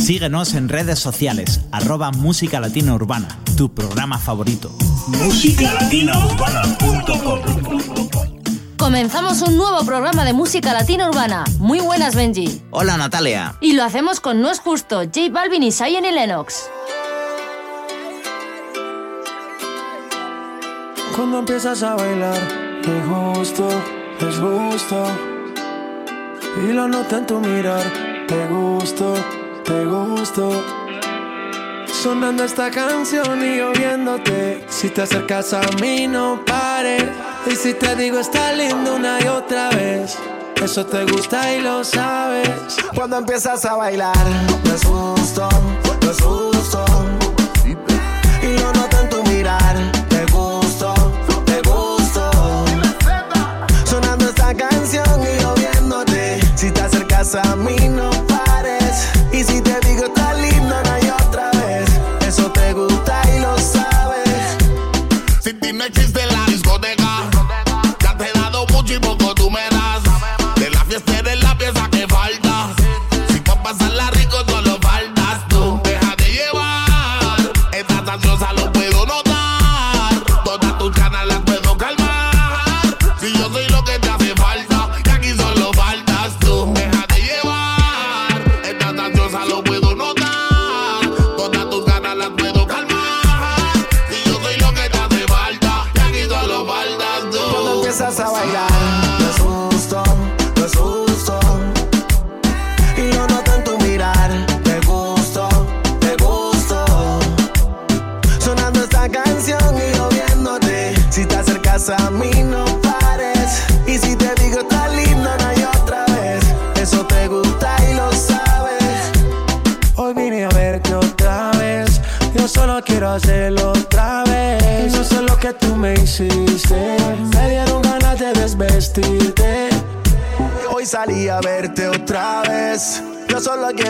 Síguenos en redes sociales, arroba Música Latina Urbana, tu programa favorito. Comenzamos un nuevo programa de música latina urbana. Muy buenas, Benji. Hola, Natalia. Y lo hacemos con No es Justo, J Balvin y Zion y Lennox. Cuando empiezas a bailar, es justo, es justo. Y lo noto en tu mirar, te gusto, te gusto. Sonando esta canción y oyéndote. Si te acercas a mí, no pares. Y si te digo, está lindo una y otra vez. Eso te gusta y lo sabes. Cuando empiezas a bailar, no.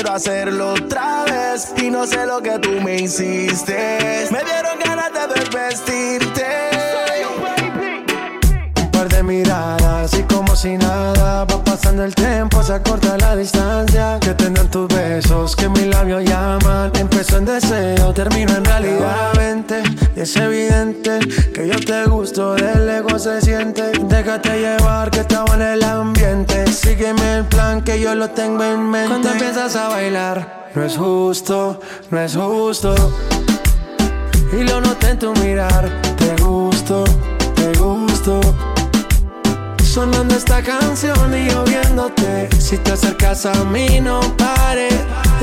Quiero hacerlo otra vez. Y no sé lo que tú me hiciste. Me dieron ganas de desvestirte. Un par de miradas y como si nada va pasando el tiempo, se acorta la distancia. Que tengan tus besos, que mis labios llaman. Empezó en deseo, termino en realidad. Es evidente que yo te gusto, del ego se siente. Déjate llevar que estaba en el ambiente. Sígueme el plan que yo lo tengo en mente. Cuando empiezas a bailar, no es justo, no es justo. Y lo noté en tu mirar, te gusto, te gusto. Sonando esta canción y yo viéndote. Si te acercas a mí, no pares.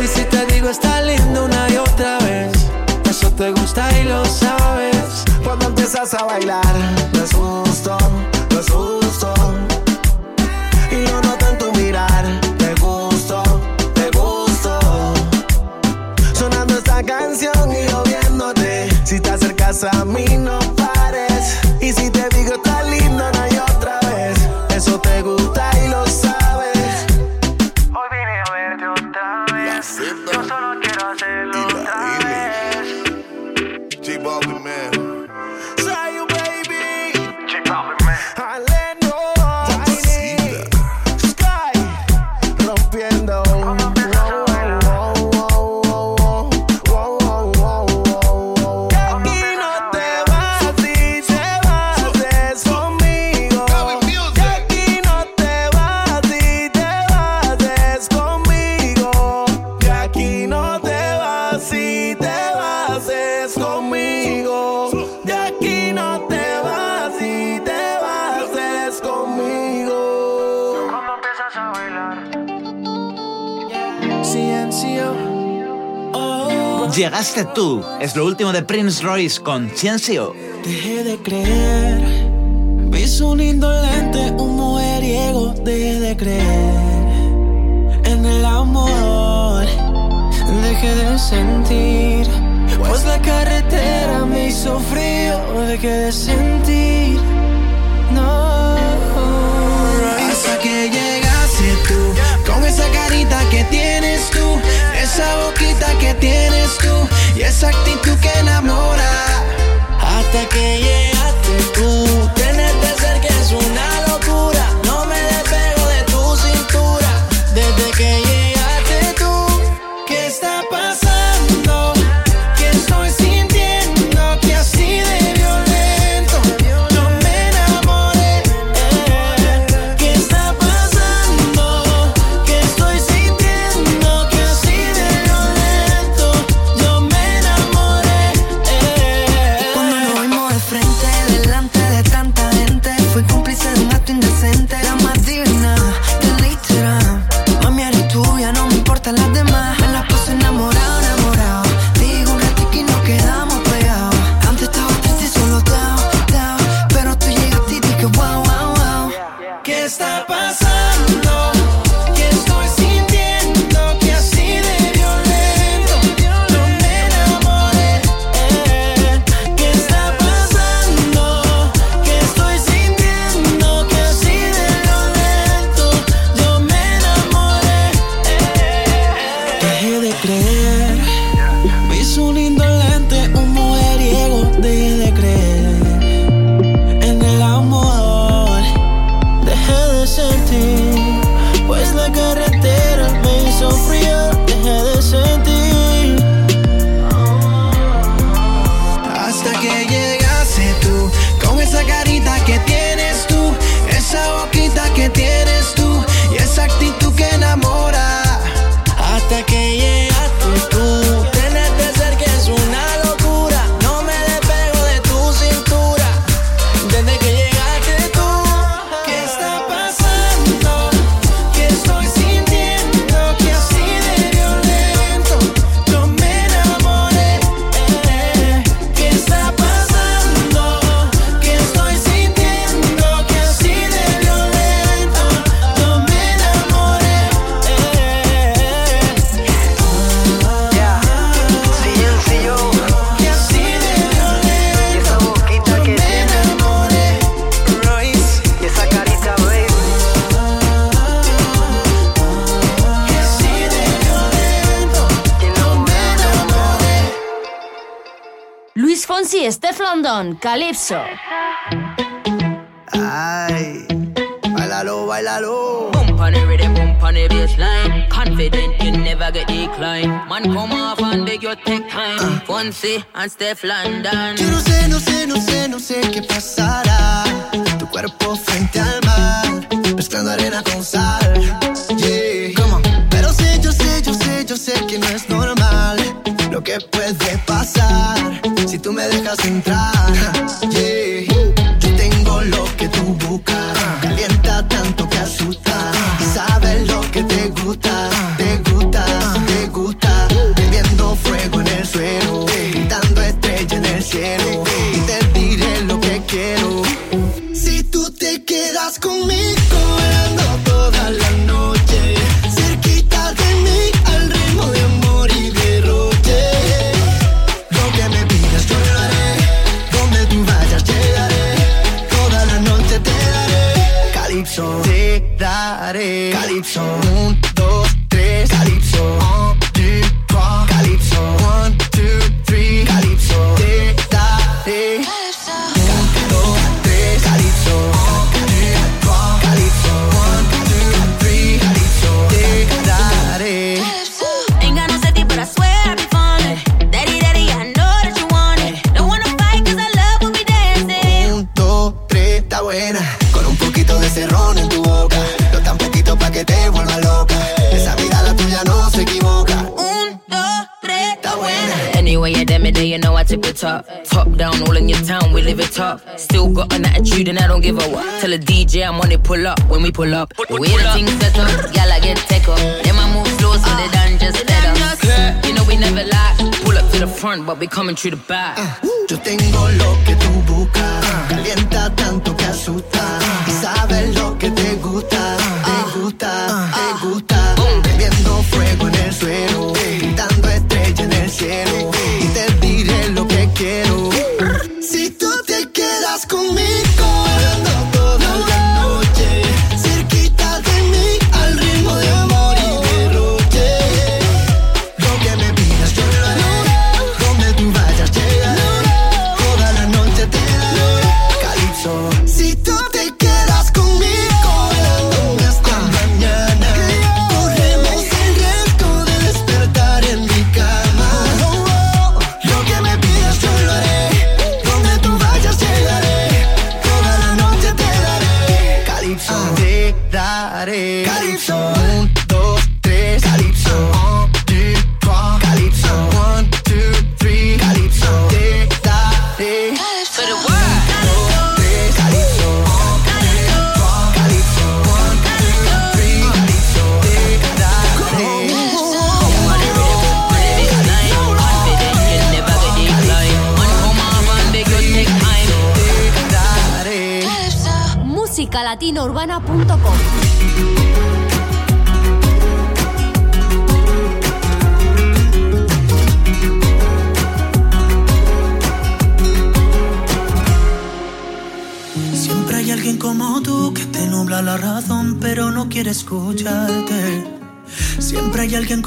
Y si te digo, está lindo una y otra vez. Eso te gusta y lo sabes. Cuando empiezas a bailar, justo, no es justo. Y yo noto en tu mirar, te gusto, te gusto. Sonando esta canción y yo viéndote. Si te acercas a mí, no Llegaste tú, es lo último de Prince Royce con Ciencio. Dejé de creer. Vi su indolente, un mujeriego. Dejé de creer en el amor. Dejé de sentir. Pues la carretera me hizo frío. Dejé de sentir. No. Esa carita que tienes tú. Esa boquita que tienes tú. Y esa actitud que enamora. Hasta que llegaste tú. Tenerte cerca es una locura. No me despego de tu cintura. Desde que Calypso. Ay, bailalo, bailalo. Bump on the rhythm, bump on baseline. Confident you never get decline. Man, come off and beg your take time. Fonse and Steph London. Yo no sé, no sé, no sé, no sé qué pasará. Tu cuerpo frente al mar, mezclando arena con sal dejas entrar we pull up. Put, put, the way the things set up, y'all I get tech up. Them I move slow so uh, they done just better. Yeah. You know we never lie. Pull up to the front, but we coming through the back. Uh, yo tengo lo que tú buscas. Calienta tanto que asusta.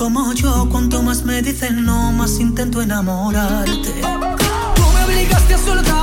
como yo, cuanto más me dicen no, más intento enamorarte. Tú me obligaste a soltar.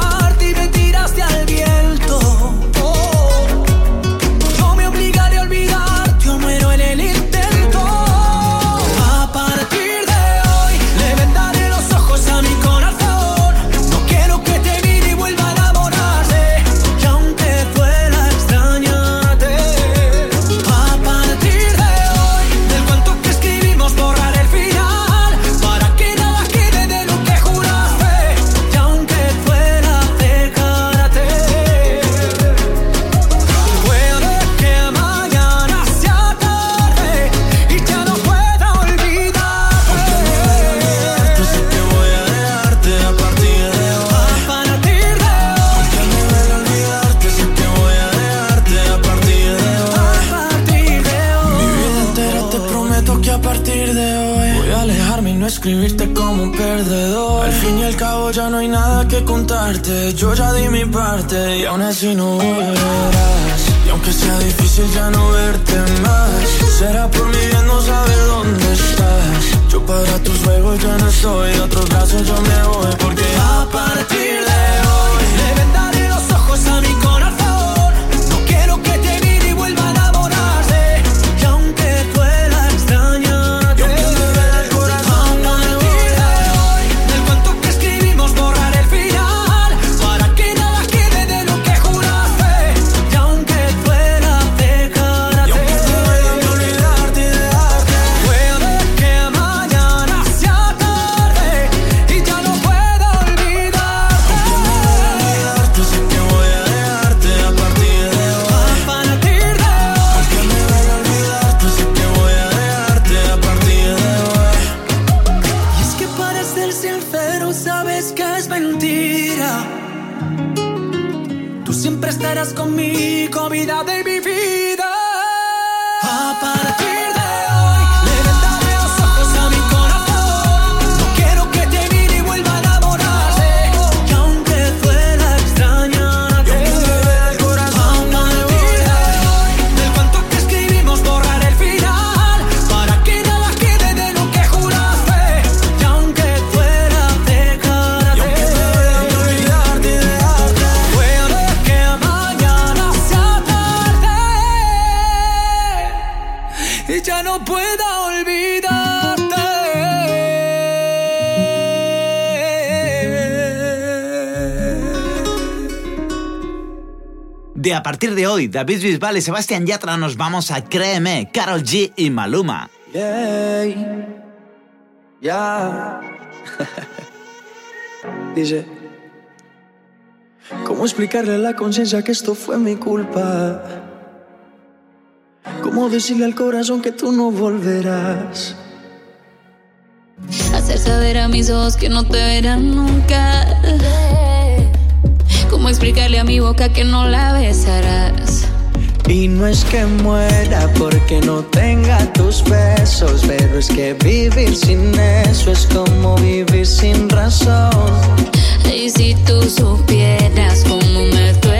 A partir de hoy, David Bisbal y Sebastián Yatra nos vamos a Créeme, Carol G y Maluma. Yeah. Yeah. Dice, ¿cómo explicarle a la conciencia que esto fue mi culpa? ¿Cómo decirle al corazón que tú no volverás? Hacer saber a mis ojos que no te verán nunca Explicarle a mi boca que no la besarás? Y no es que muera porque no tenga tus besos, pero es que vivir sin eso es como vivir sin razón. Y si tú supieras cómo me duele.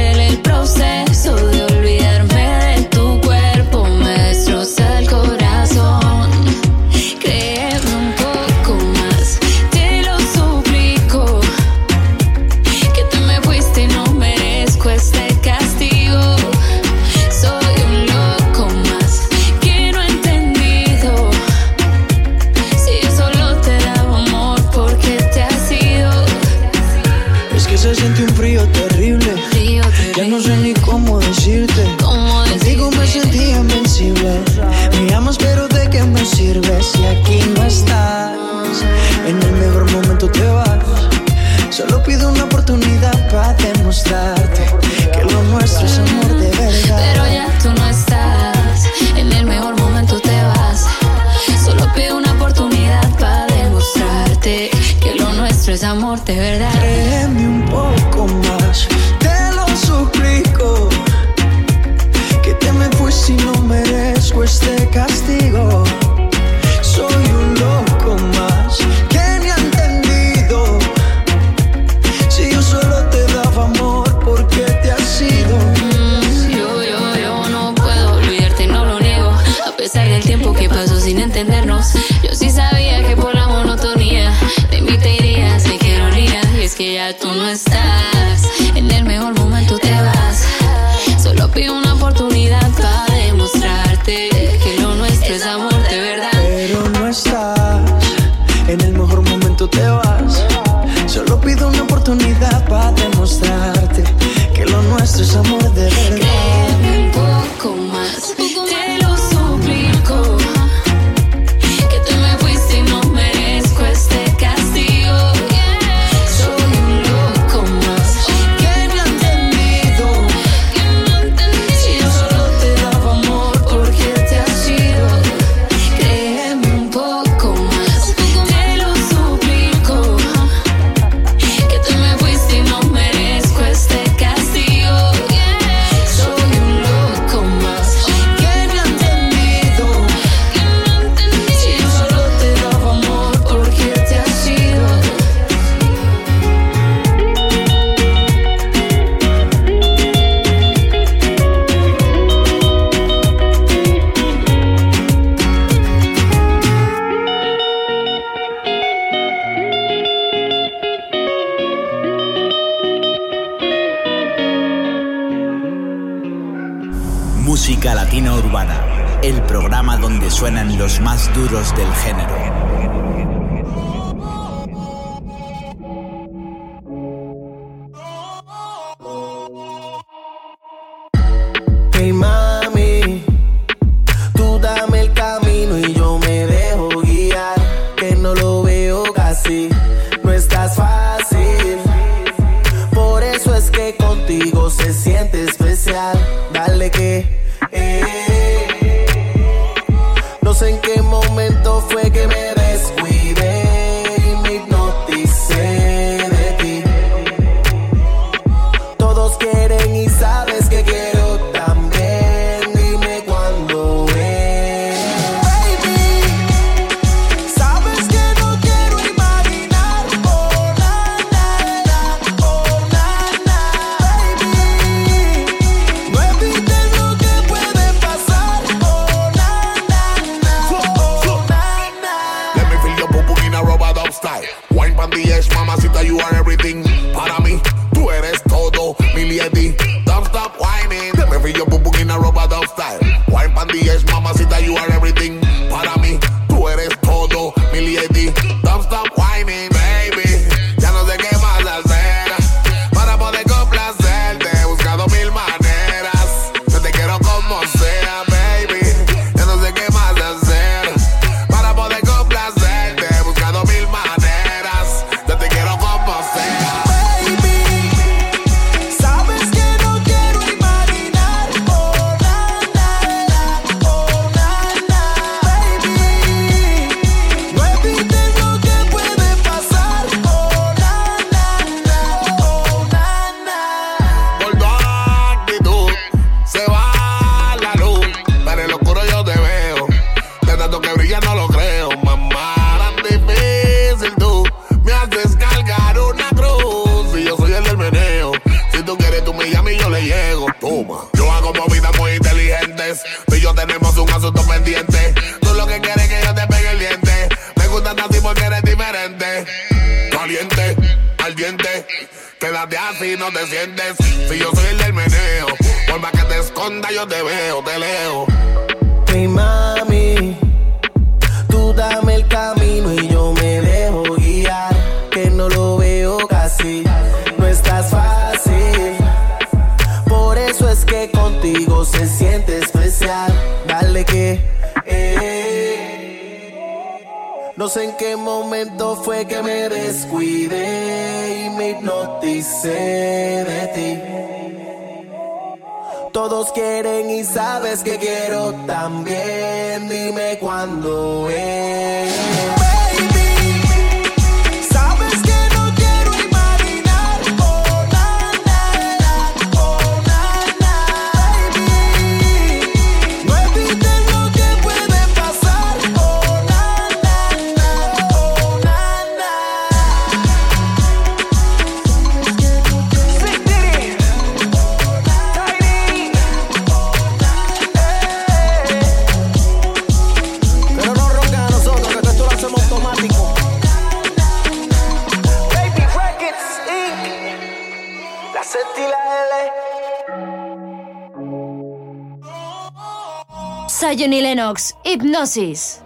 Hipnosis.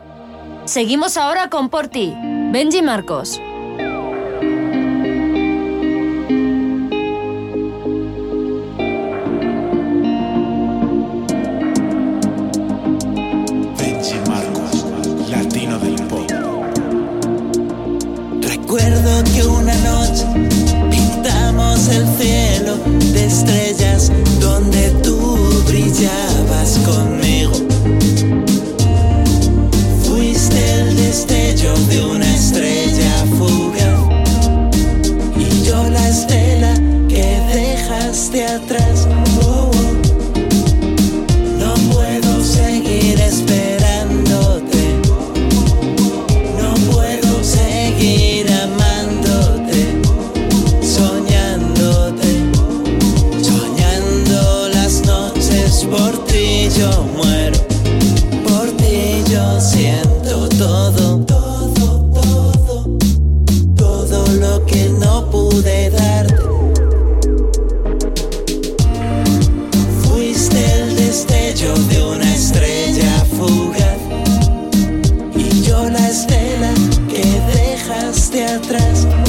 Seguimos ahora con Porti, Benji Marcos. de atrás.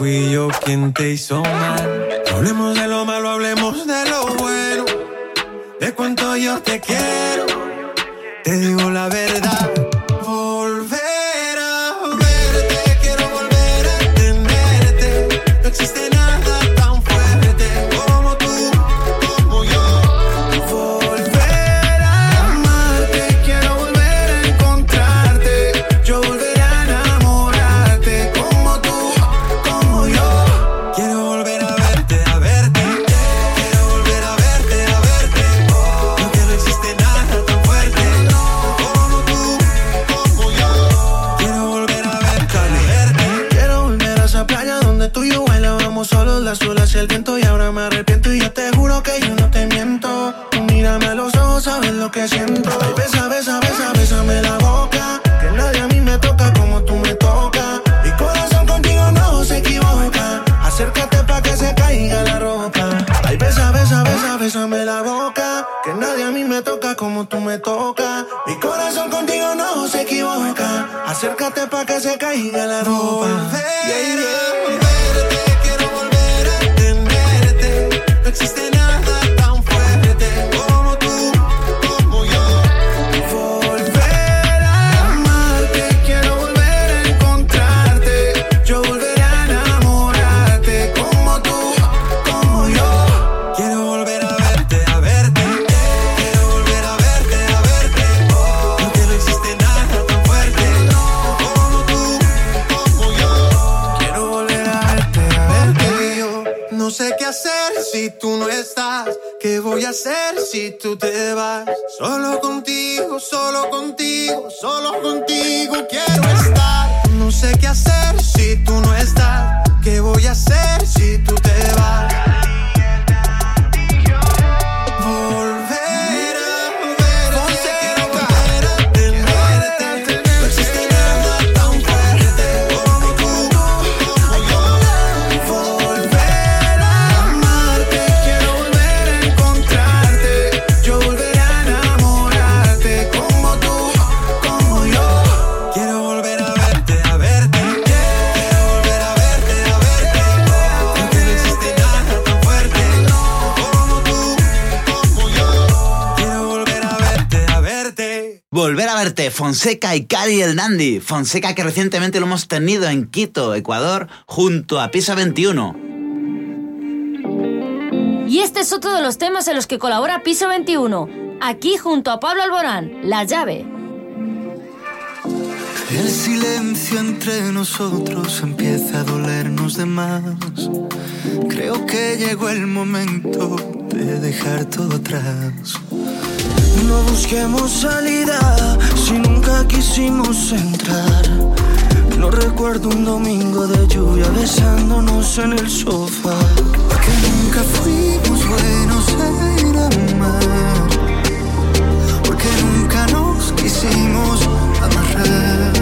fui yo quien te hizo la boca, que nadie a mí me toca como tú me tocas. Mi corazón contigo no se equivoca. Acércate pa' que se caiga la ropa. Yeah, yeah. Hacer si tú te vas? Solo contigo, solo contigo, solo contigo quiero estar. No sé qué hacer si tú no estás. ¿Qué voy a hacer si tú te vas? Fonseca y Cari el Dandy. Fonseca que recientemente lo hemos tenido en Quito, Ecuador, junto a Pisa 21. Y este es otro de los temas en los que colabora Piso 21, aquí junto a Pablo Alborán, La llave. El silencio entre nosotros empieza a dolernos de más. Creo que llegó el momento de dejar todo atrás. No busquemos salida si nunca quisimos entrar. No recuerdo un domingo de lluvia besándonos en el sofá. Que nunca fuimos buenos en amar. Porque nunca nos quisimos amarrar.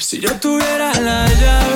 Si yo tuviera la llave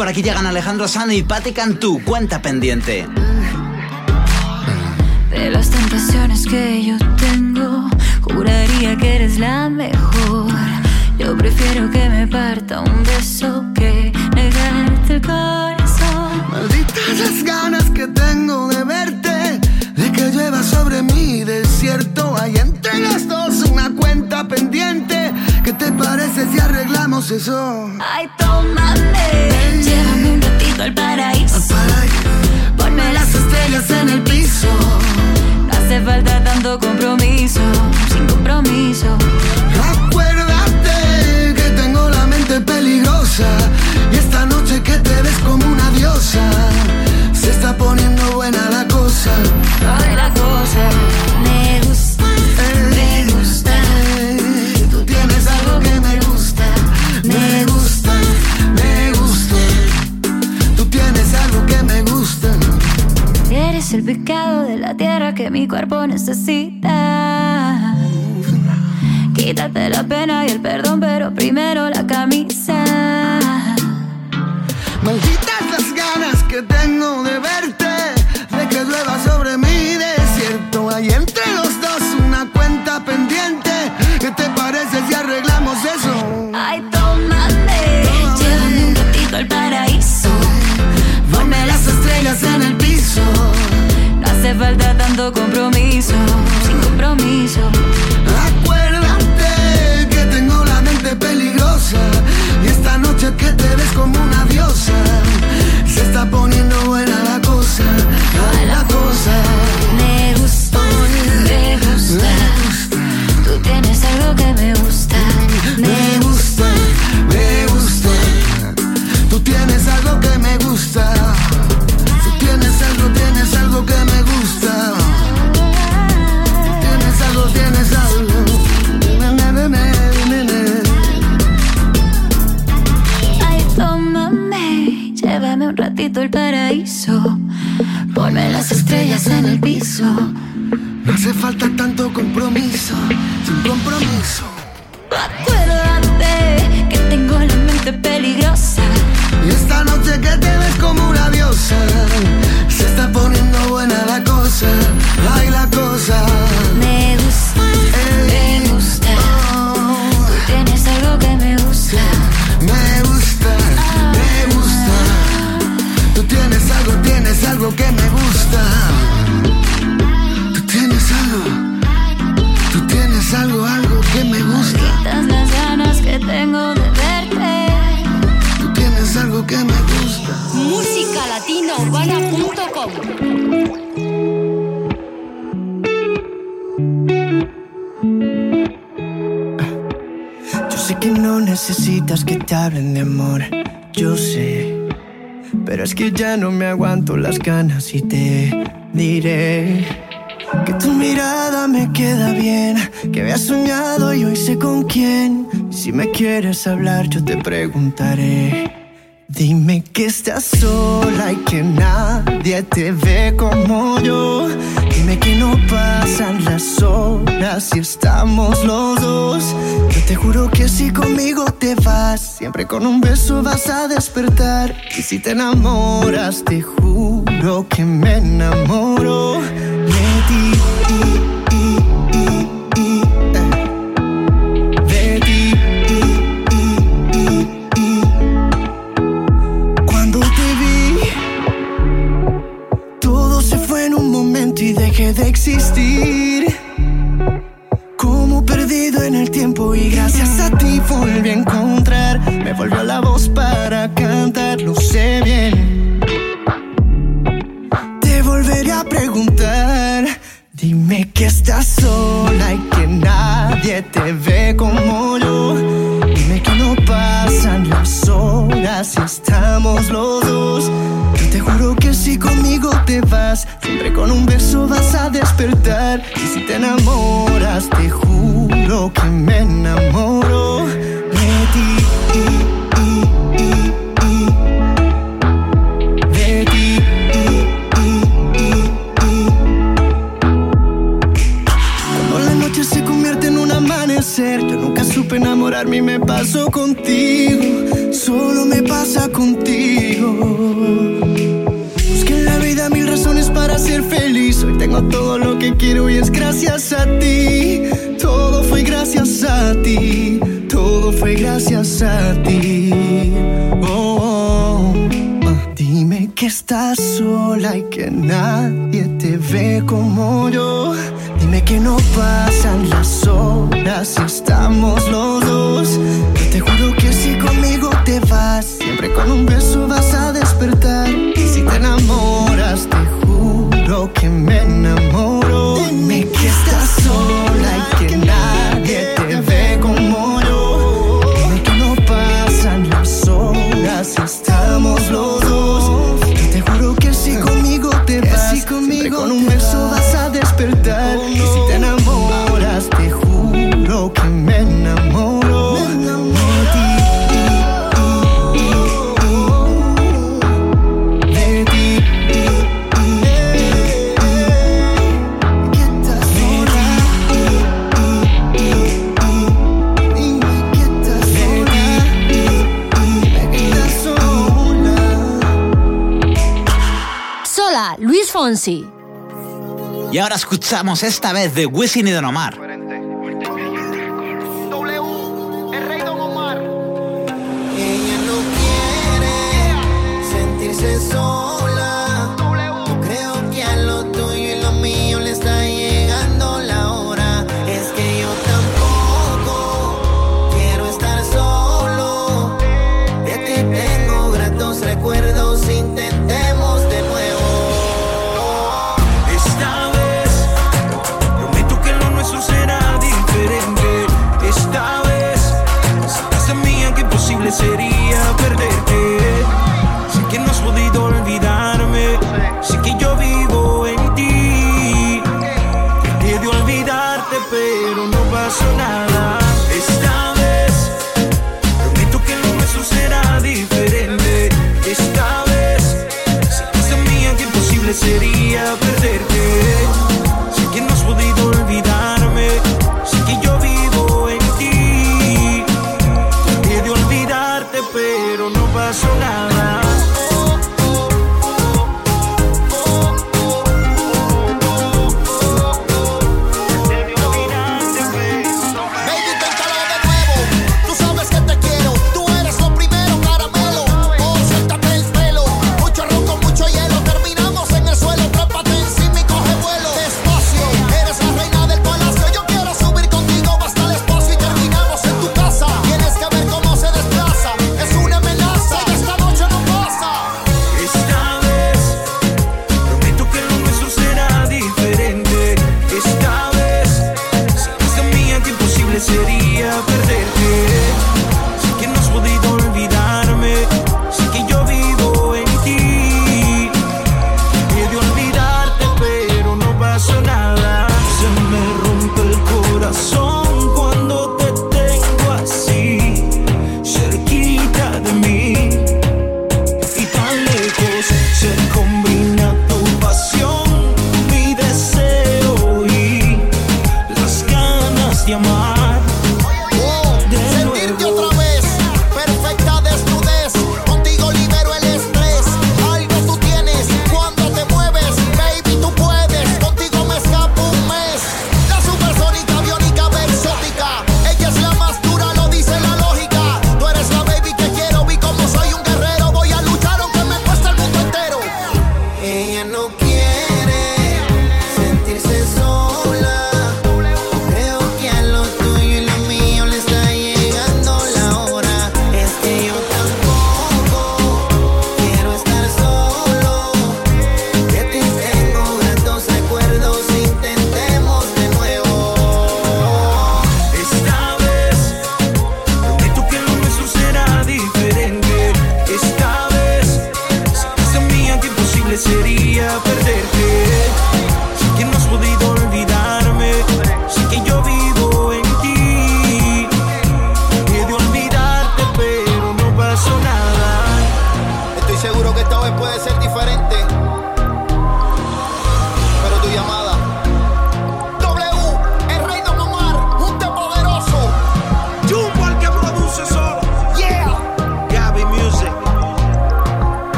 por aquí llegan Alejandro Sano y Patti Cantú, cuenta pendiente. De las tentaciones que yo tengo, juraría que eres la mejor. Yo Yo prefiero que me parta un beso que negarte el corazón. Malditas las ganas eso? Ay, tómame, llévame un ratito al paraíso. Ponme las estrellas en el piso. No hace falta tanto compromiso, sin compromiso. Acuérdate que tengo la mente peligrosa y esta noche que te ves como una diosa. Se está poniendo buena la cosa. Ay, la cosa tierra que mi cuerpo necesita. Quítate la pena y el perdón, pero primero la camisa. Acuérdate que tengo la mente peligrosa y esta noche que te ves como una diosa. Se está poniendo falta tanto compromiso, sin compromiso. Hablen de amor, yo sé. Pero es que ya no me aguanto las ganas y te diré que tu mirada me queda bien, que había soñado y hoy sé con quién. Si me quieres hablar, yo te preguntaré. Dime que estás sola y que nadie te ve como yo. Dime que no pasan las horas y estamos los dos. Yo te juro que si conmigo te vas, siempre con un beso vas a despertar. Y si te enamoras, te juro que me enamoro de ti. De existir. Como perdido en el tiempo y gracias a ti volví a encontrar. Me volvió la voz para cantar, lo sé bien. Te volveré a preguntar. Dime que estás sola y que nadie te ve como yo. Dime que no pasan las horas y estamos los dos. Yo te juro que si conmigo te vas, siempre con un beso vas a despertar. Y si te enamoras, te juro que me enamoro de ti. De ti. Cuando la noche se convierte en un amanecer, yo nunca supe enamorarme y me pasó contigo, solo me pasa contigo. ser feliz. Hoy tengo todo lo que quiero y es gracias a ti. Todo fue gracias a ti. Todo fue gracias a ti. Oh, oh, oh. Ah, dime que estás sola y que nadie te ve como yo. Dime que no pasan las horas y estamos los dos. Yo te juro que si conmigo te vas, siempre con un beso vas a him in the moon Y ahora escuchamos esta vez de Wisin y Don Omar.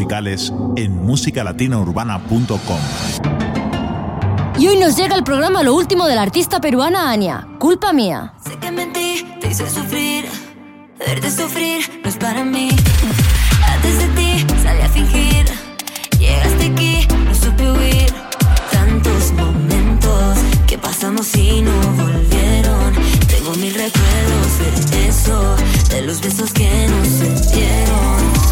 musicales en musicalatinaurbana.com. Y hoy nos llega el programa Lo último de la artista peruana Ania, Culpa Mía. Sé que mentí, te hice sufrir, verte sufrir no es para mí. Antes de ti salí a fingir, llegaste aquí, no supe huir. Tantos momentos que pasamos y no volvieron. Tengo mil recuerdos de eso, de los besos que nos sentieron.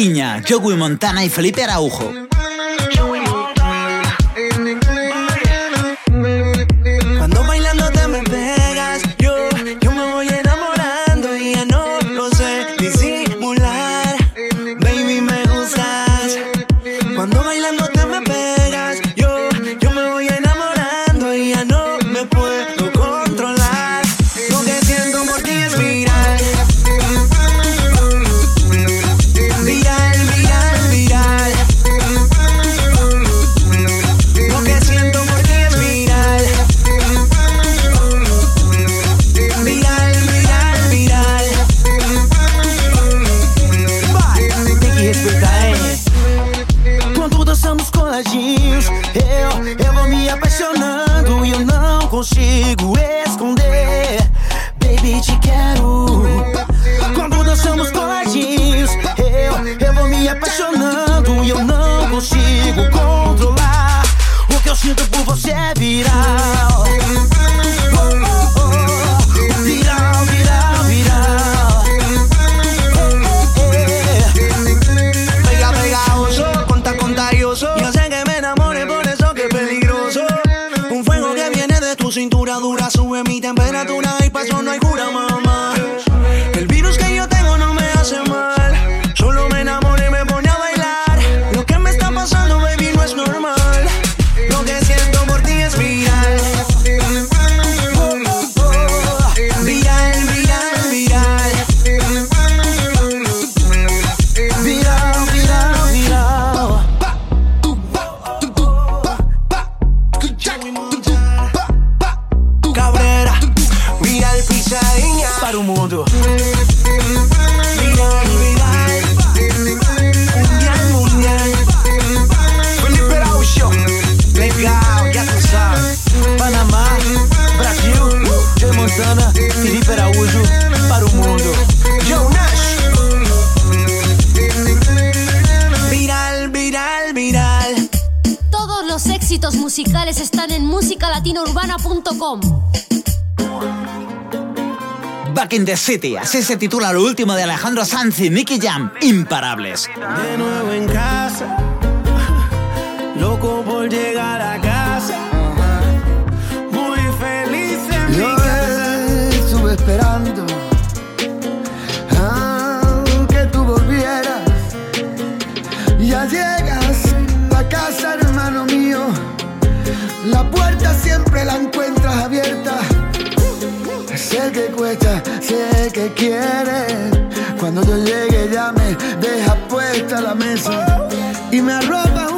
Diña, Joey Montana y Felipe Araujo. consigo. Ei. the City. Así se titula lo último de Alejandro Sanz y Nicky Jam, Imparables. De nuevo que. Cuando yo llegue ya me deja puesta la mesa y me arropa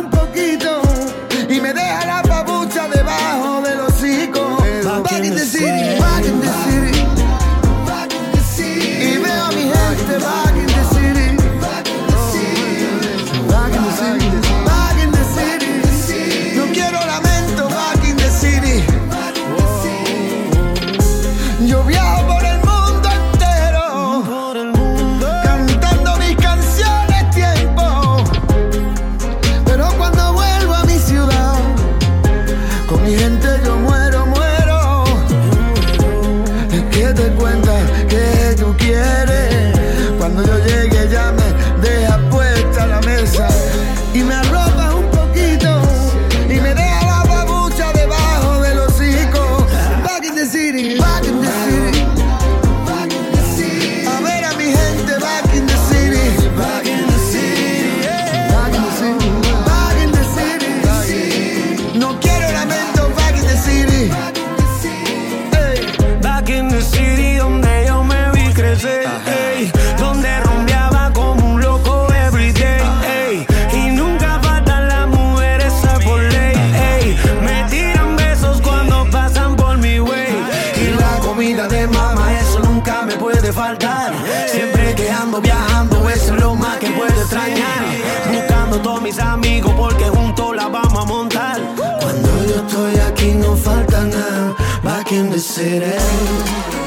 que ando viajando, eso es lo más que puedo extrañar. Buscando todos mis amigos porque juntos la vamos a montar. Cuando yo estoy aquí no falta nada, back in the city.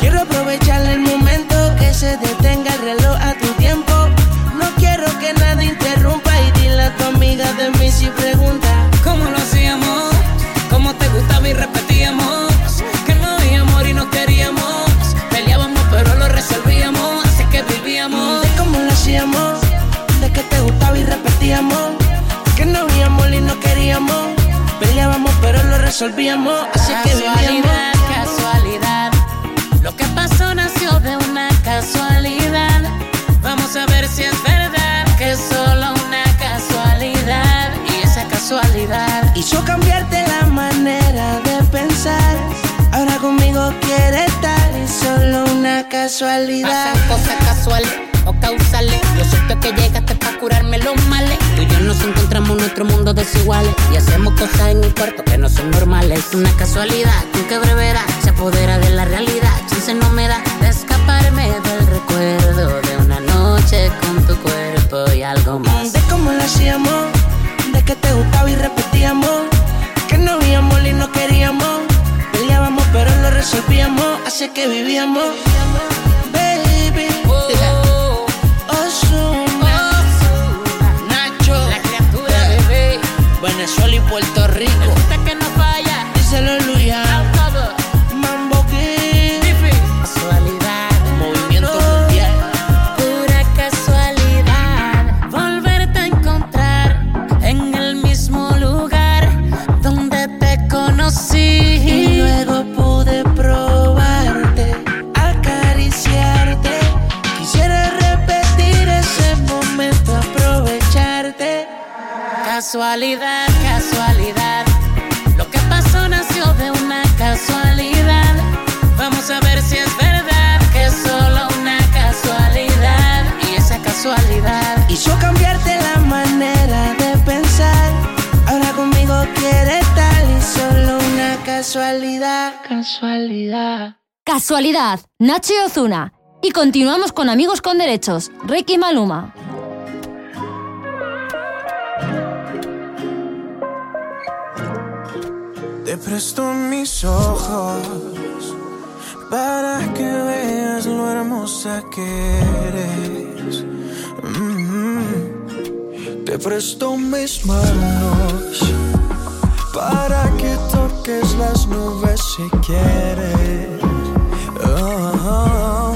Quiero aprovechar el momento que se detenga el reloj a tu tiempo. No quiero que nadie interrumpa y dile a tu amiga de mí si pregunta. ¿Cómo lo hacíamos? ¿Cómo te gustaba y repetíamos? Que no había amor y no queríamos. Peleábamos pero lo resolvíamos, así que vivíamos. Cómo lo hacíamos? De que te gustaba y repetíamos. Que no había amor y no queríamos. Peleábamos pero lo resolvíamos, así que vivíamos. Quiere estar y solo una casualidad. Pasan cosas casuales o causales. Yo siento que llegaste para curarme los males. Tú y yo nos encontramos en nuestro mundo desiguales y hacemos cosas en el cuarto que no son normales. Una casualidad, tú que brevedad se apodera de la realidad. Chance no me da de escaparme del recuerdo de una noche con tu cuerpo y algo más. De cómo lo hacíamos, de que te gustaba y repetíamos. Que no veíamos y no queríamos. Pero lo resolvíamos. Así que vivíamos. Baby. Ozuna. Nacho. La criatura, bebé. Venezuela y Puerto Rico. Esta que no falla. Díselo Luya. Casualidad. Casualidad. Casualidad, Nacho y Ozuna. Y continuamos con Amigos con Derechos, Ricky Maluma. Te presto mis ojos para que veas lo hermosa que eres. Mm. Te presto mis manos para que toques las nubes si quieres. Oh.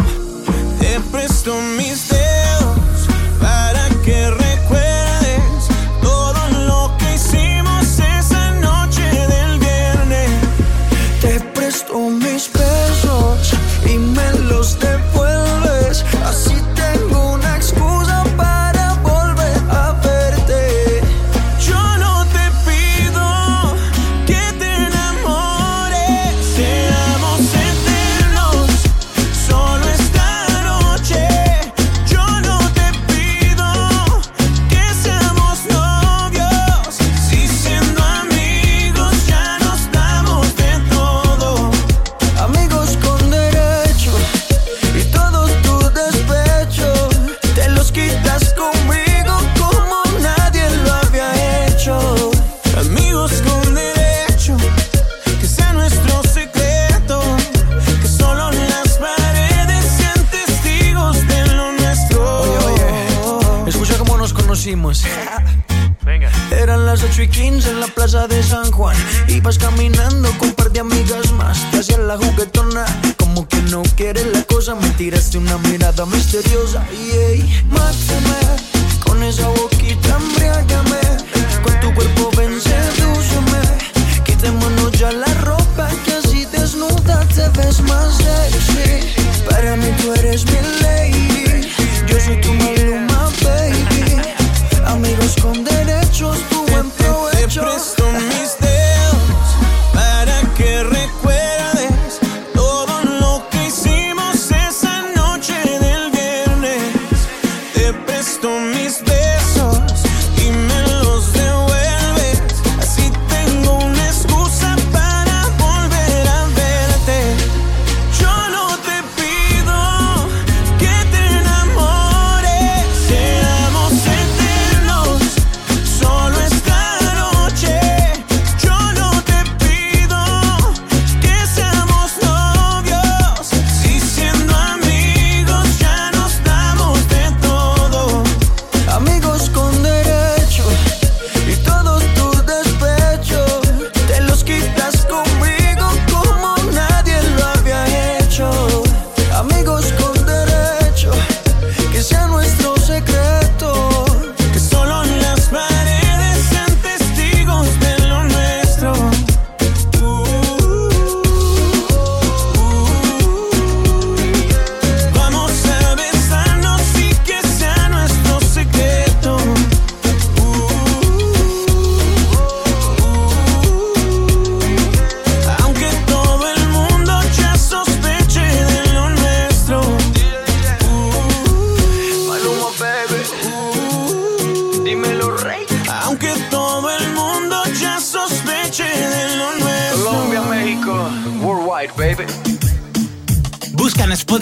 Te presto mis 8 y 15 en la plaza de San Juan. Ibas caminando con un par de amigas más. Te hacías la juguetona. Como que no quieres la cosa. Me tiraste una mirada misteriosa. Y ey, mátame. Con esa boquita embriágame. Con tu cuerpo ven, sedúceme. Quitémonos ya la ropa. Que así desnuda te ves más sexy. Para mí tú eres mi lady. Yo soy tu Maluma, baby. Amigos con derechos,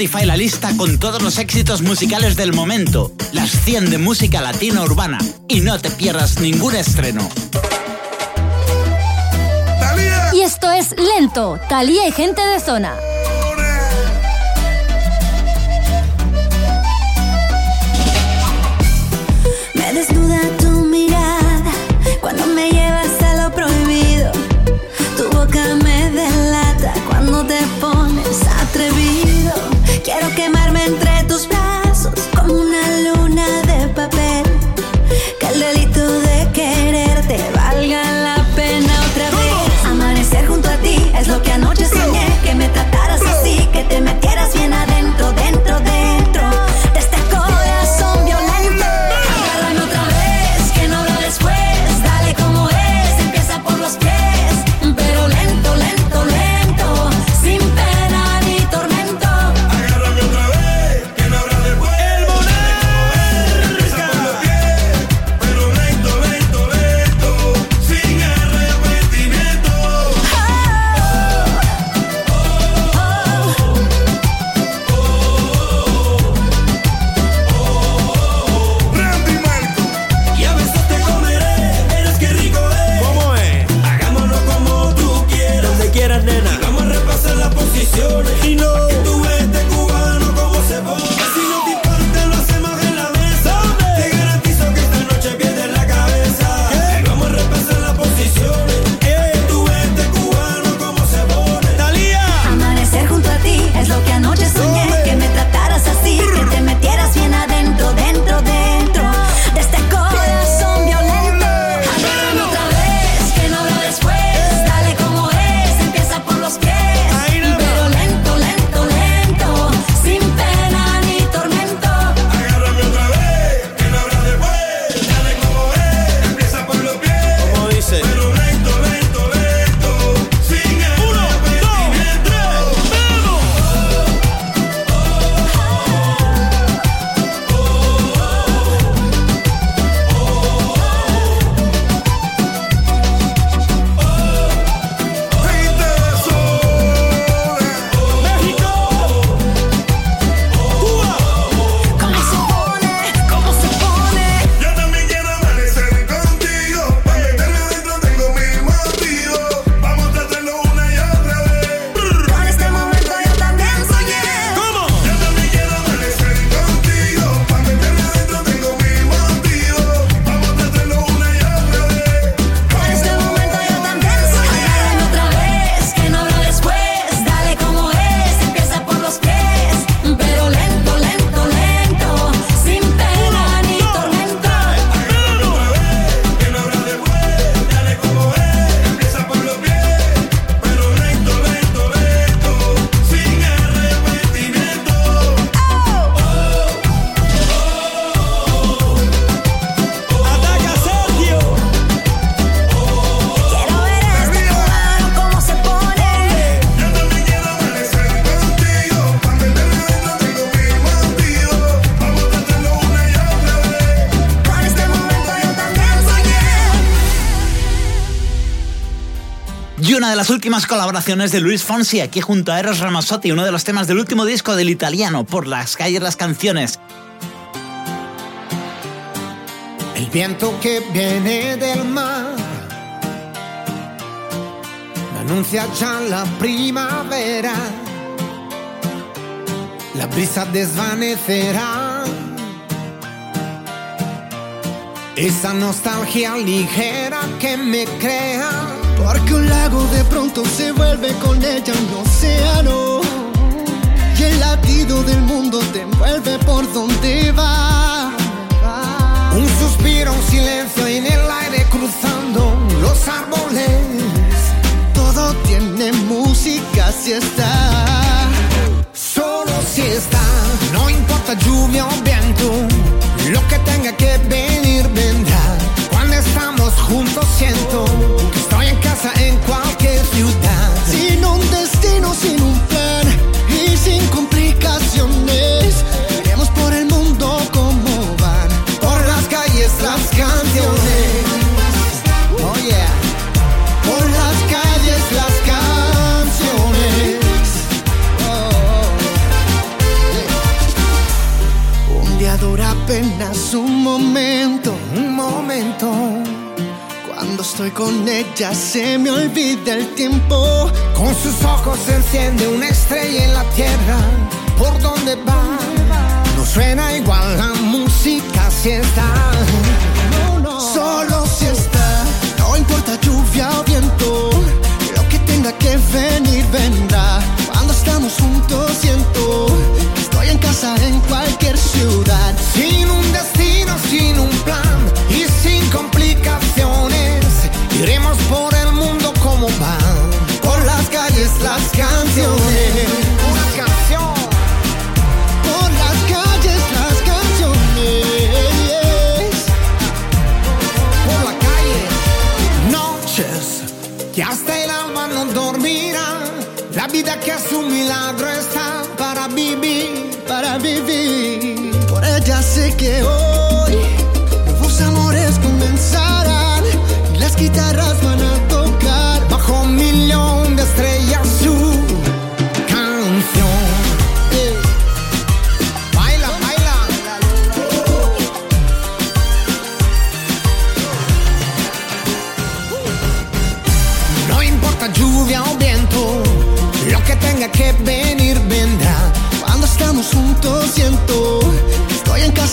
Spotify la lista con todos los éxitos musicales del momento, las 100 de música latina urbana, y no te pierdas ningún estreno. Y esto es Lento, Talía y gente de zona. las últimas colaboraciones de Luis Fonsi, aquí junto a Eros Ramazzotti, uno de los temas del último disco del italiano, Por las calles las canciones. El viento que viene del mar anuncia ya la primavera. La brisa desvanecerá esa nostalgia ligera que me crea porque un lago de pronto se vuelve con ella un océano. Y el latido del mundo te envuelve por donde va. Un suspiro, un silencio en el aire cruzando los árboles. Todo tiene música si está. Solo si está. No importa lluvia o viento. Lo que tenga que venir vendrá. Cuando estamos juntos siento. Apenas un momento, un momento. Cuando estoy con ella se me olvida el tiempo. Con sus ojos se enciende una estrella en la tierra. ¿Por dónde va? No suena igual la música si está. Solo si está, no importa lluvia o viento. Lo que tenga que venir vendrá. Cuando estamos juntos siento que estoy en casa en cualquier ciudad. Sin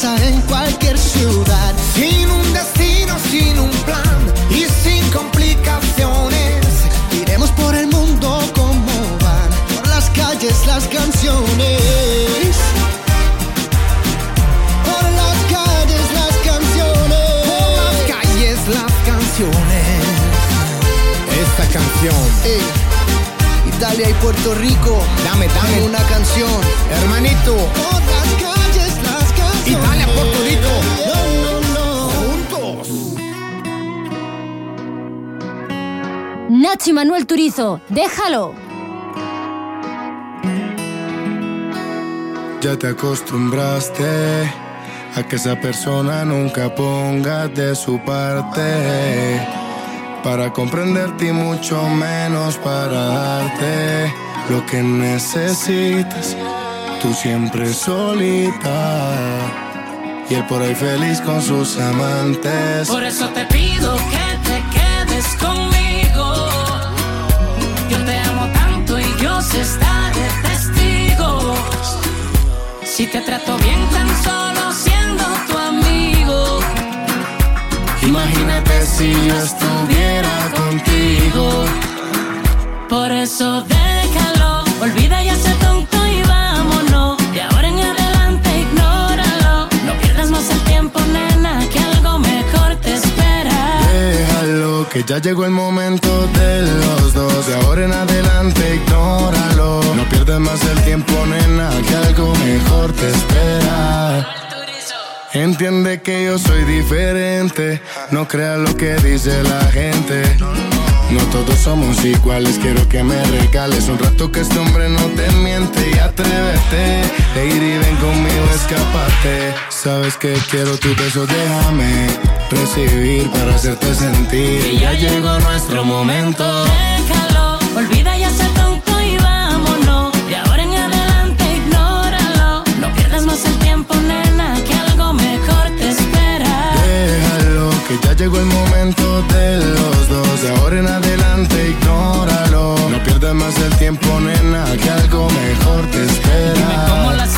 casa en cualquier ciudad. Sin un destino, sin un plan y sin complicaciones. Iremos por el mundo como van, por las calles las canciones. Por las calles las canciones. Por las calles las canciones. Esta canción. Italia y Puerto Rico. Dame, dame una canción. Hermanito. Por las Nacho y Manuel Turizo, déjalo. Ya te acostumbraste a que esa persona nunca ponga de su parte para comprenderte y mucho menos para darte lo que necesitas. Tú siempre solita y él por ahí feliz con sus amantes. Por eso te pido que te quedes conmigo. Está de testigo. Si te trato bien tan solo siendo tu amigo. Imagínate si yo estuviera contigo. Por eso déjalo, olvida ya ese tonto que ya llegó el momento de los dos. De ahora en adelante, ignóralo. No pierdas más el tiempo, nena, que algo mejor te espera. Entiende que yo soy diferente. No creas lo que dice la gente. No todos somos iguales, quiero que me regales un rato que este hombre no te miente y atrévete. E ir y ven conmigo, escapate. Sabes que quiero tu beso, déjame recibir para hacerte sentir. Y ya llegó nuestro momento. Déjalo, olvida ya ese tonto y vámonos. De ahora en adelante ignóralo. No pierdas más el tiempo, nena, que algo mejor te espera. Déjalo, que ya llegó el momento de los dos. De ahora en adelante, ignóralo. No pierdas más el tiempo, nena, que algo mejor te espera. Dime cómo las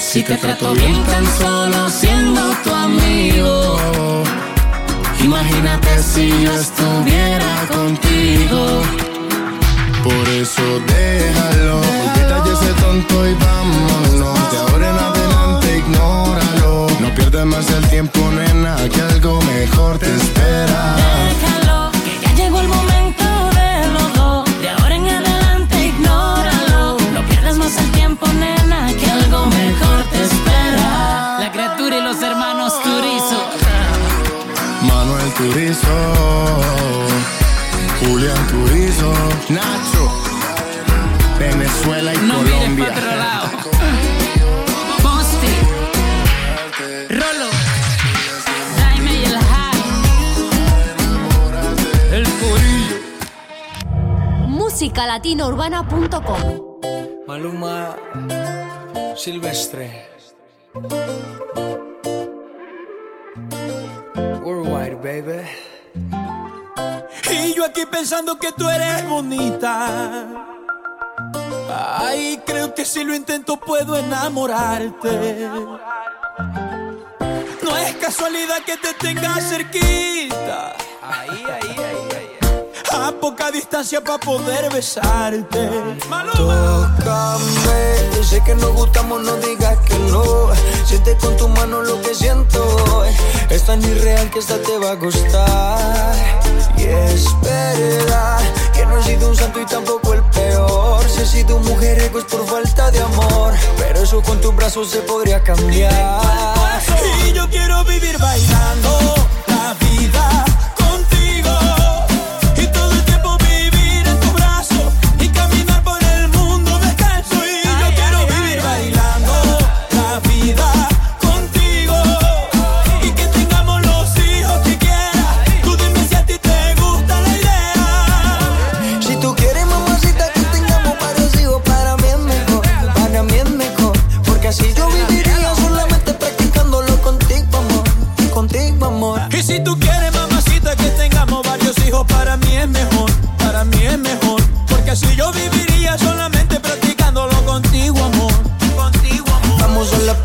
Si te trato bien tan solo siendo tu amigo. Imagínate si yo estuviera contigo. Por eso déjalo, olvida ya ese tonto y vámonos. De ahora en adelante ignóralo. No pierdas más el tiempo, nena, que algo mejor te espera. Déjalo, que ya llegó el momento de los dos. De ahora en adelante ignóralo. No pierdas más el tiempo, nena, que algo mejor te espera. La criatura y los hermanos Turizo. Turizo, Julián Turizo, Nacho, Venezuela y No Colombia. otro lado. Posti. Rolo. Jaime y el high. El corillo. musicalatinourbana.com Maluma Silvestre. Worldwide, baby. Y yo aquí pensando que tú eres bonita. Ay, creo que si lo intento puedo enamorarte. No es casualidad que te tenga cerquita. Ahí, ahí, ahí, ahí. A poca distancia para poder besarte. Tócame, sé que nos gustamos, no digas que no. Siente con tu mano lo que siento. Es tan irreal que esta te va a gustar. Y es verdad que no he sido un santo y tampoco el peor. Si he sido un mujeriego es por falta de amor. Pero eso con tus brazos se podría cambiar. Y yo quiero vivir bailando la vida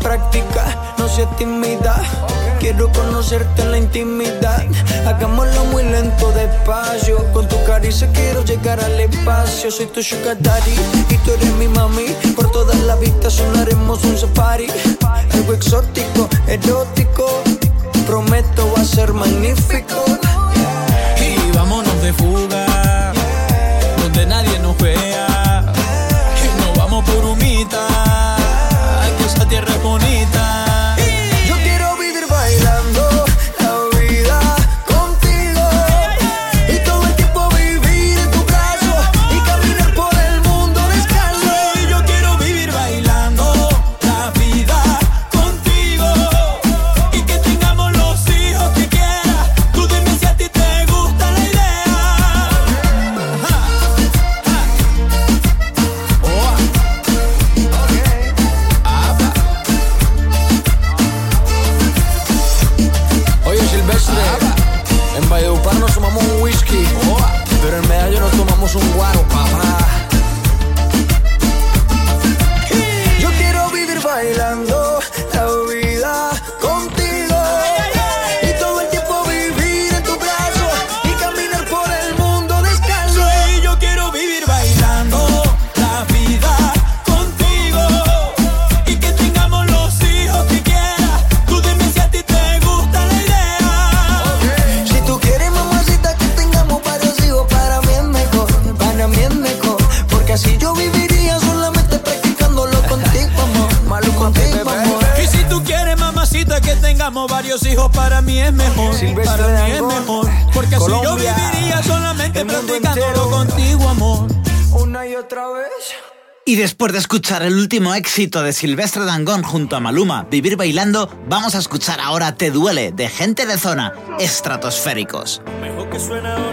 práctica, no seas tímida. Quiero conocerte en la intimidad. Hagámoslo muy lento, despacio. Con tu caricia quiero llegar al espacio. Soy tu sugar daddy y tú eres mi mami. Por todas las vistas sonaremos un safari. Algo exótico, erótico. Prometo va a ser magnífico. Y vámonos de fuga, Y después de escuchar el último éxito de Silvestre Dangón junto a Maluma, Vivir Bailando, vamos a escuchar ahora Te Duele, de gente de zona, estratosféricos. Mejor que suena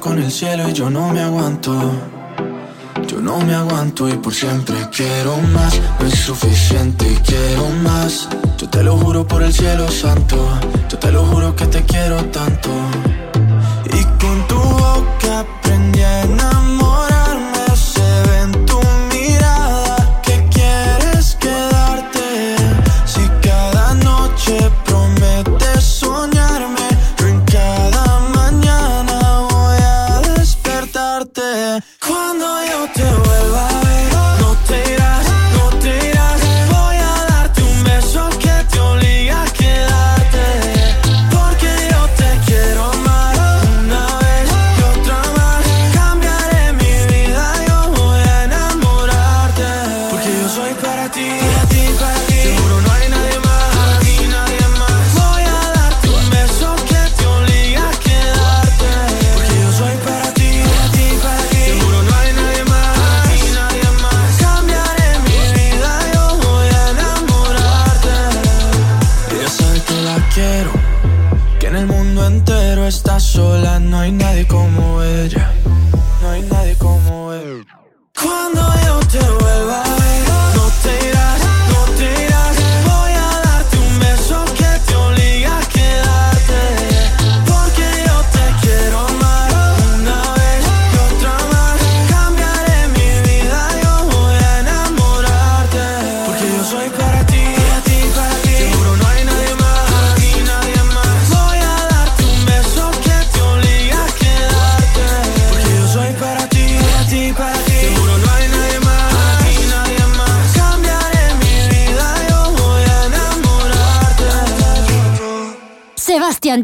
con el cielo y yo no me aguanto. Yo no me aguanto y por siempre quiero más, no es suficiente y quiero más. Yo te lo juro por el cielo santo, yo te lo juro que te quiero tanto. Y con tu boca aprendí a enamorar.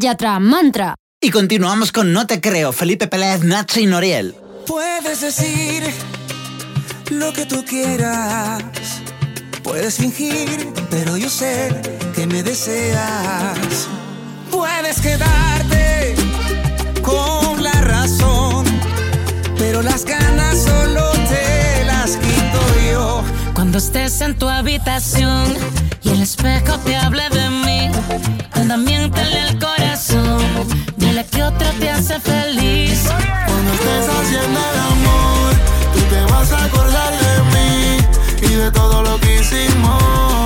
Yatra, Mantra. Y continuamos con No Te Creo, Felipe Pérez, Nacho y Noriel. Puedes decir lo que tú quieras, puedes fingir, pero yo sé que me deseas. Puedes quedarte con la razón, pero las ganas solo te las quito yo. Cuando estés en tu habitación y el espejo te hable de mí, anda miéntale al corazón. Dile que otra te hace feliz. Cuando estés haciendo el amor, tú te vas a acordar de mí y de todo lo que hicimos.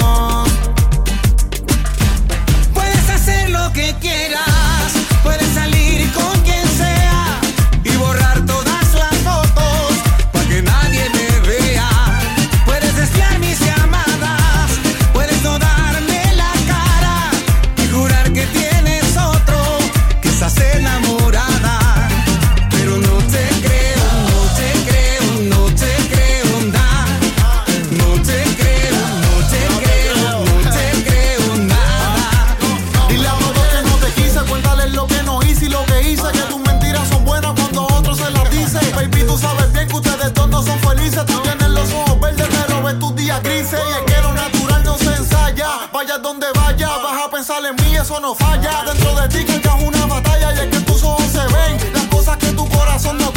no falla. Dentro de ti que es una batalla y es que tus ojos se ven. Las cosas que tu corazón no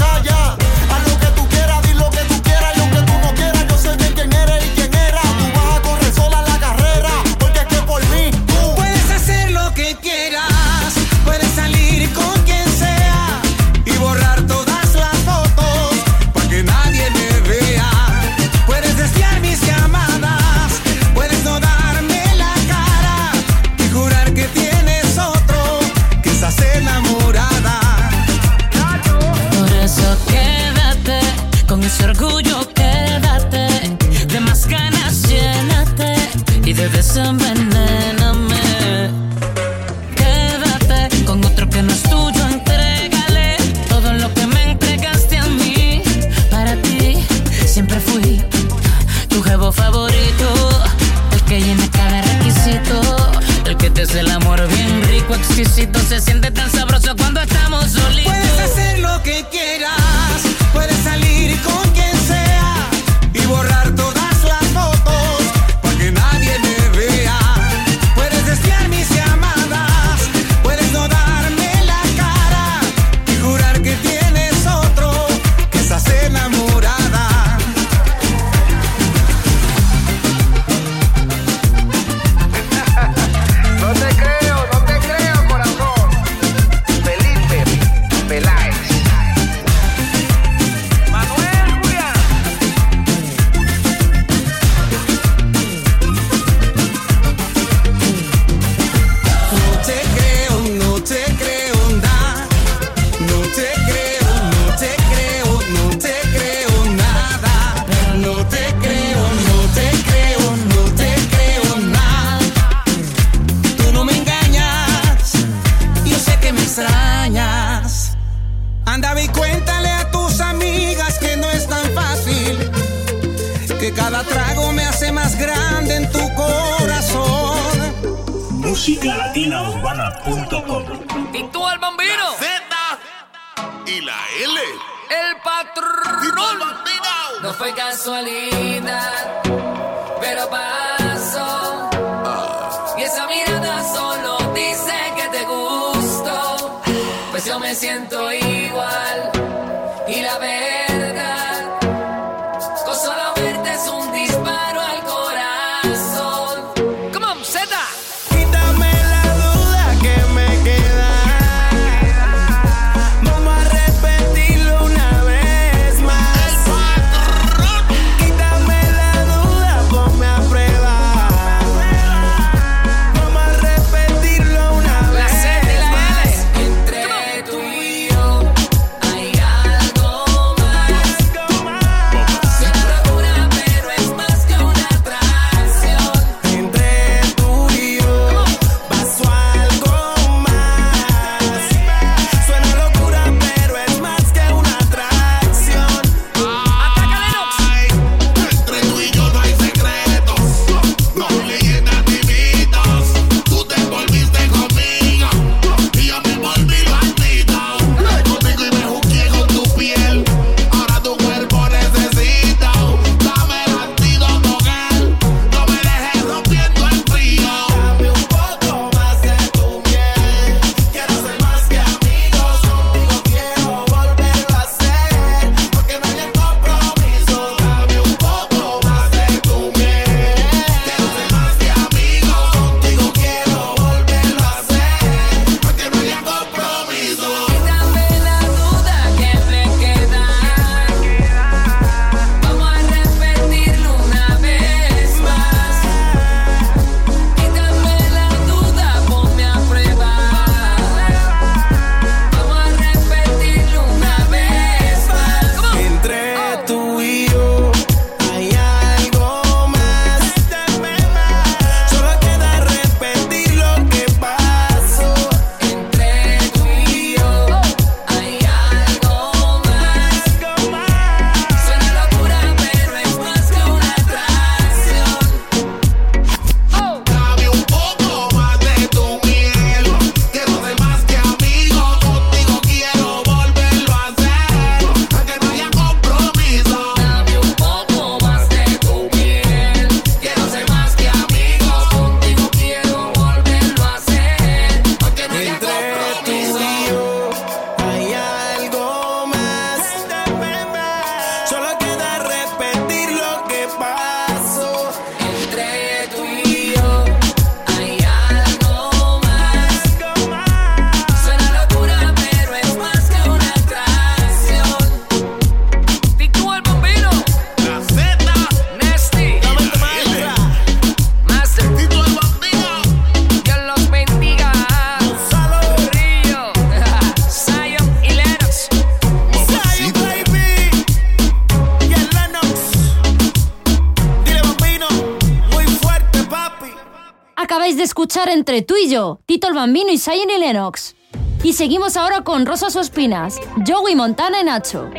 entre tú y yo, Tito el Bambino y Zion y Lennox. Y seguimos ahora con Rosas Ospinas, Joey Montana y Nacho.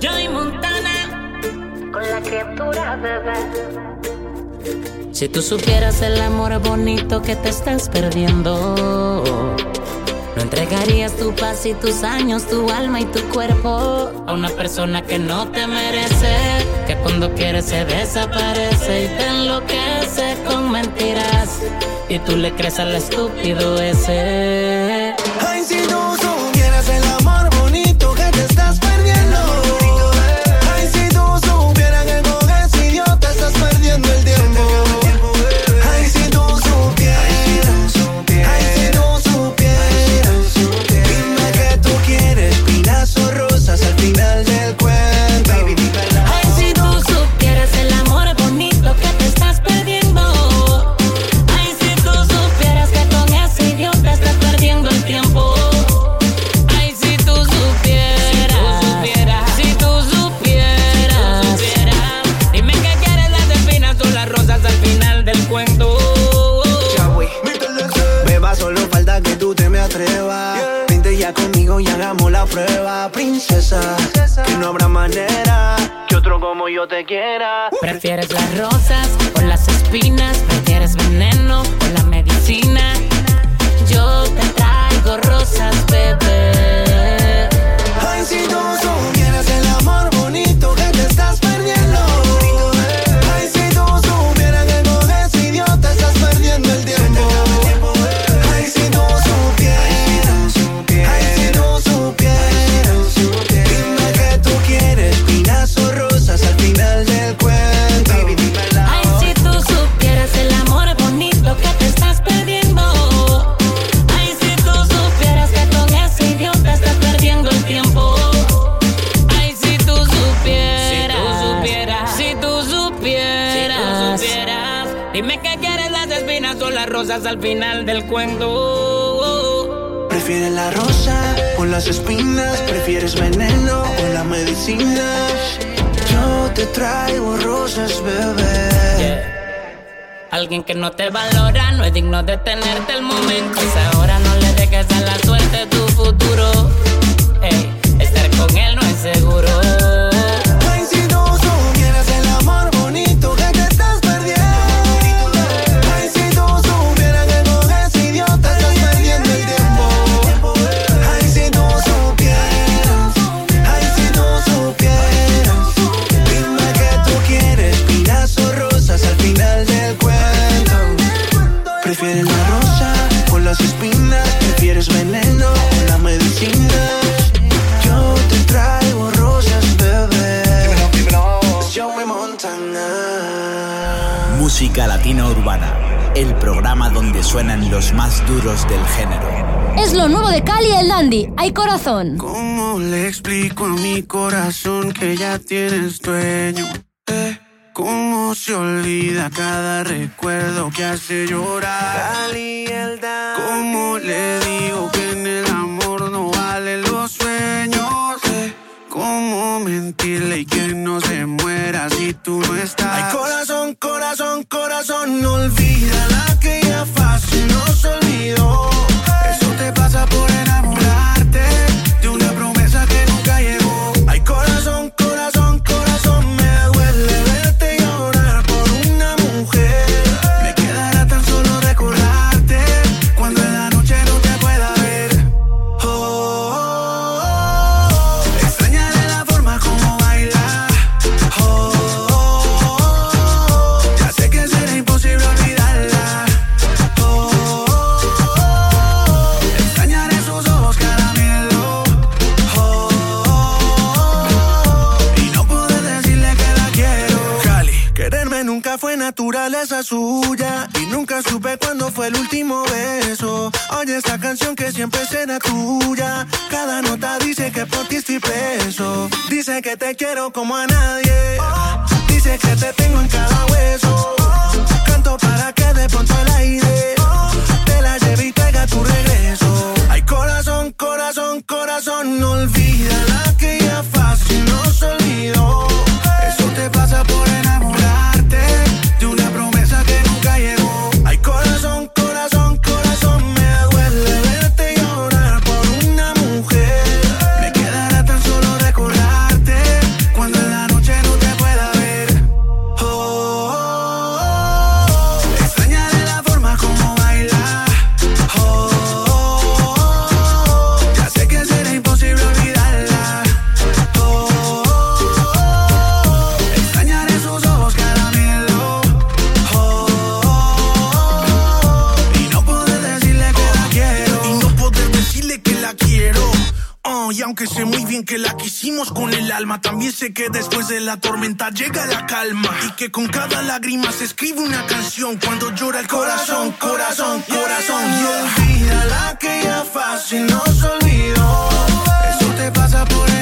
Joey Montana con la criatura bebé. Si tú supieras el amor bonito que te estás perdiendo, no entregarías tu paz y tus años, tu alma y tu cuerpo a una persona que no te merece, que cuando quiere se desaparece y te enloquece con mentiras. Y tú le crees al estúpido ese. te valora, no es digno de tener Hay corazón. ¿Cómo le explico a mi corazón que ya tienes dueño? Eh, ¿Cómo se olvida cada recuerdo que hace llorar? con el alma. También sé que después de la tormenta llega la calma. Y que con cada lágrima se escribe una canción. Cuando llora el corazón, corazón, corazón. Yeah. yeah. Olvida la que ya fácil nos olvidó. Eso te pasa por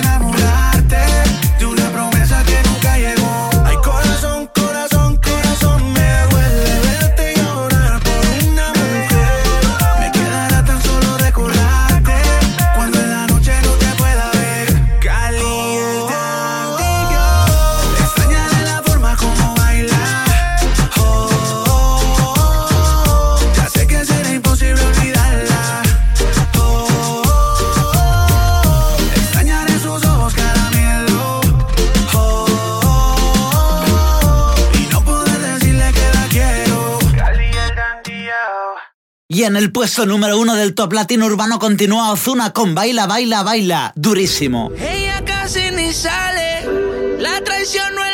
Y en el puesto número uno del top latino urbano continúa Ozuna con Baila, Baila, Baila. Durísimo. Ella casi ni sale, la traición no es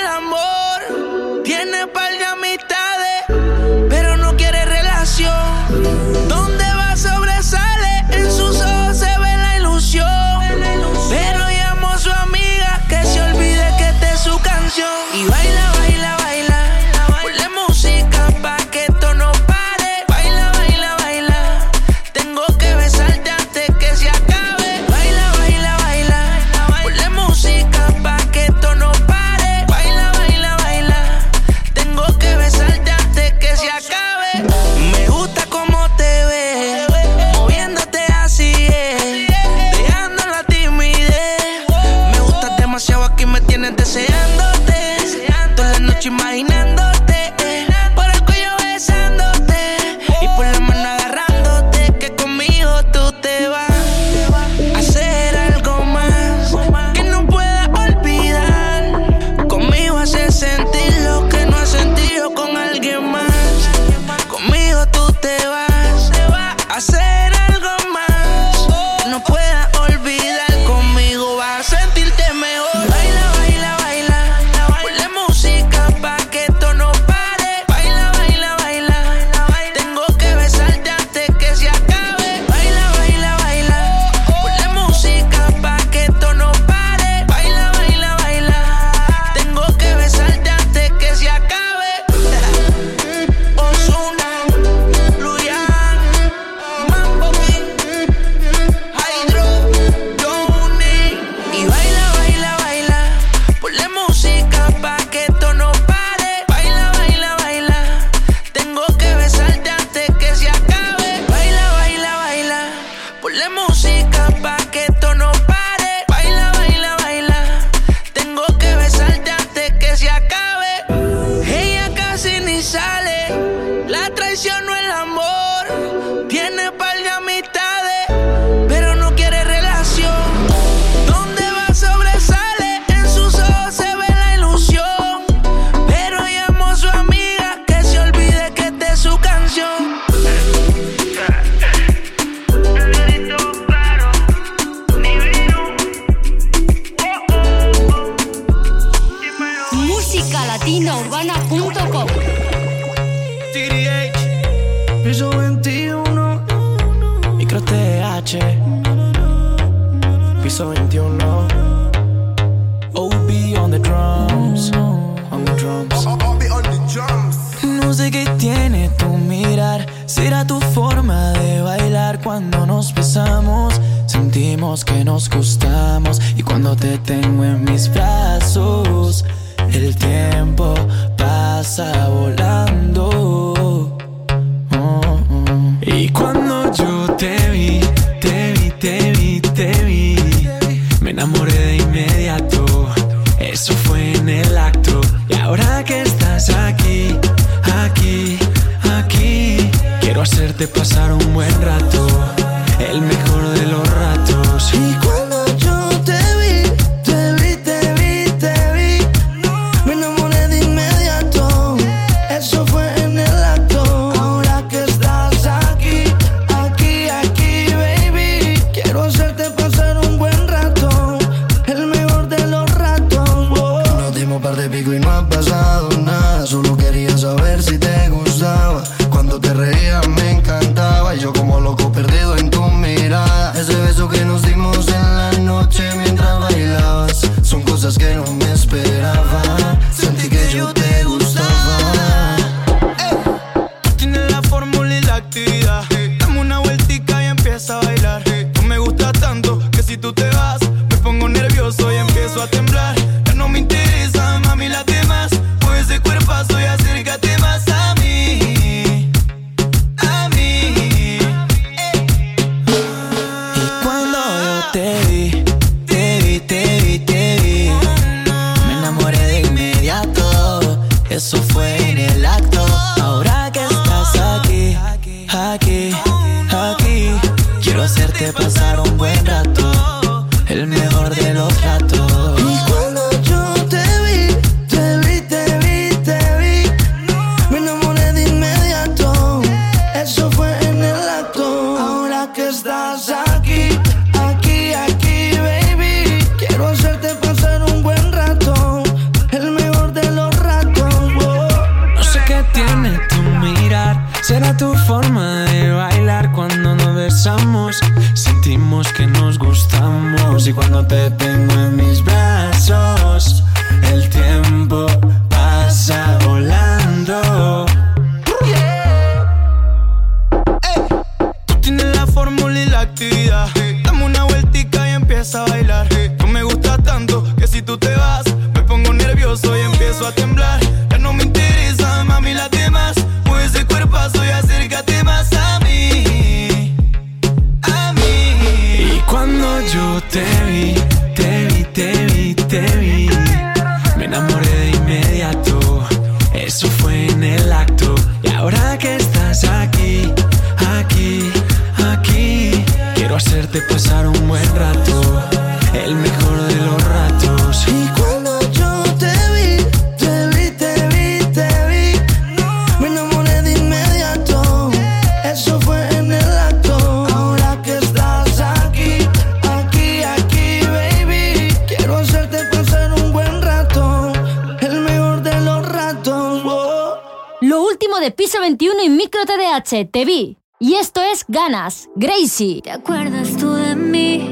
piso 21 y micro TDH. Te vi. Y esto es Ganas, Gracie. ¿Te acuerdas tú de mí?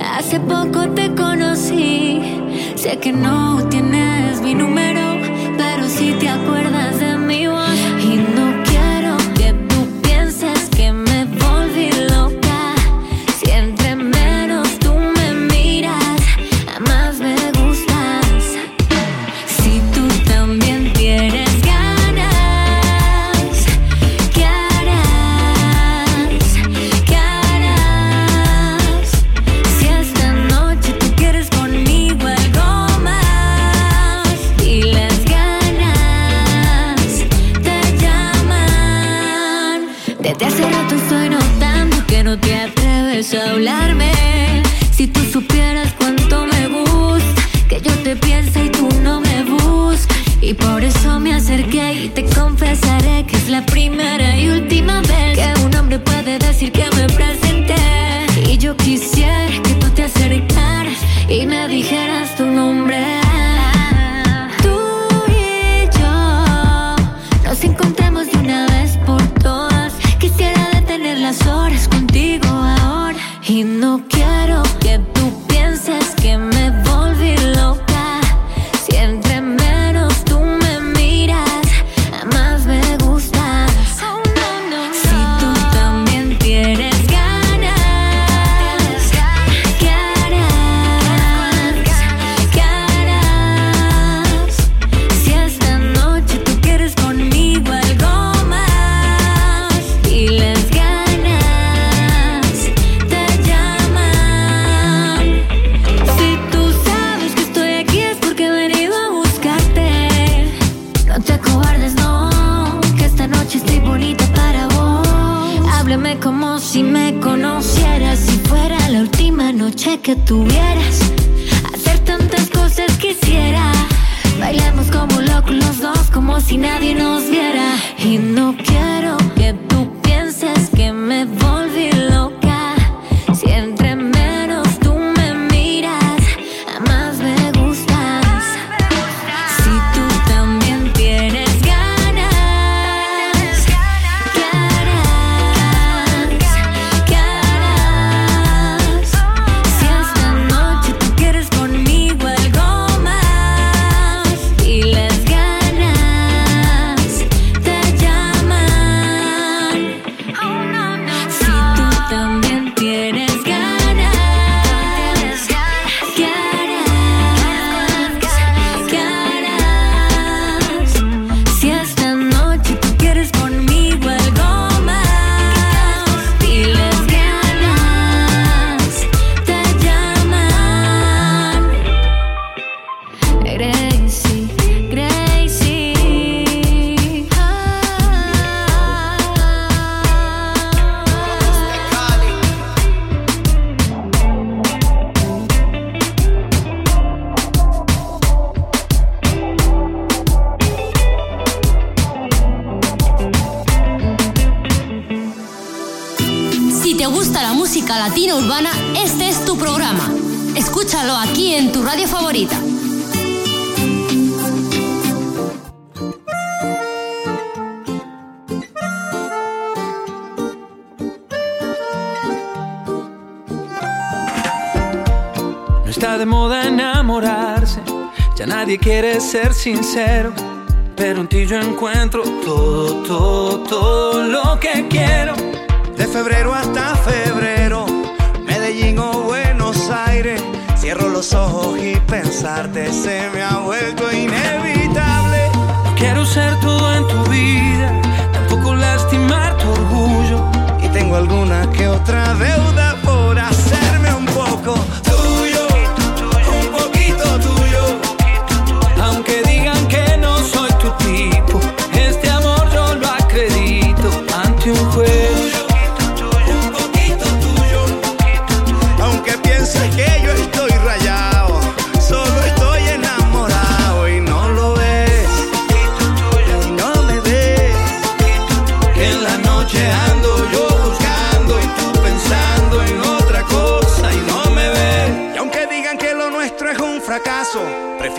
Hace poco te conocí. Sé que no tienes mi número, pero si sí te acuerdas de que es la primera y última vez que un hombre puede decir que me presenté. Y yo quisiera que tú te acercaras y me dijeras tu nombre. que tuvieras. Hacer tantas cosas quisiera. Bailamos como locos los dos, como si nadie nos viera. Y no quiero que tú pienses que me voy. Gusta la música latina urbana, este es tu programa. Escúchalo aquí en tu radio favorita. No está de moda enamorarse, ya nadie quiere ser sincero. Pero en ti yo encuentro todo, todo, todo lo que quiero. De febrero hasta febrero, Medellín o Buenos Aires. Cierro los ojos y pensarte se me ha vuelto inevitable. Quiero ser todo en tu vida, tampoco lastimar tu orgullo. Y tengo alguna que otra deuda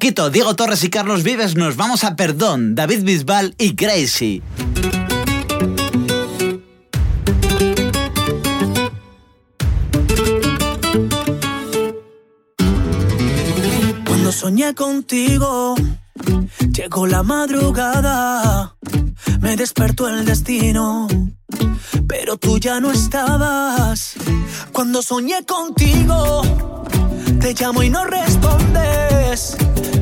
poquito, Diego Torres y Carlos Vives nos vamos a Perdón, David Bisbal y Gracie. Cuando soñé contigo, llegó la madrugada, me despertó el destino, pero tú ya no estabas. Cuando soñé contigo, te llamo y no respondes,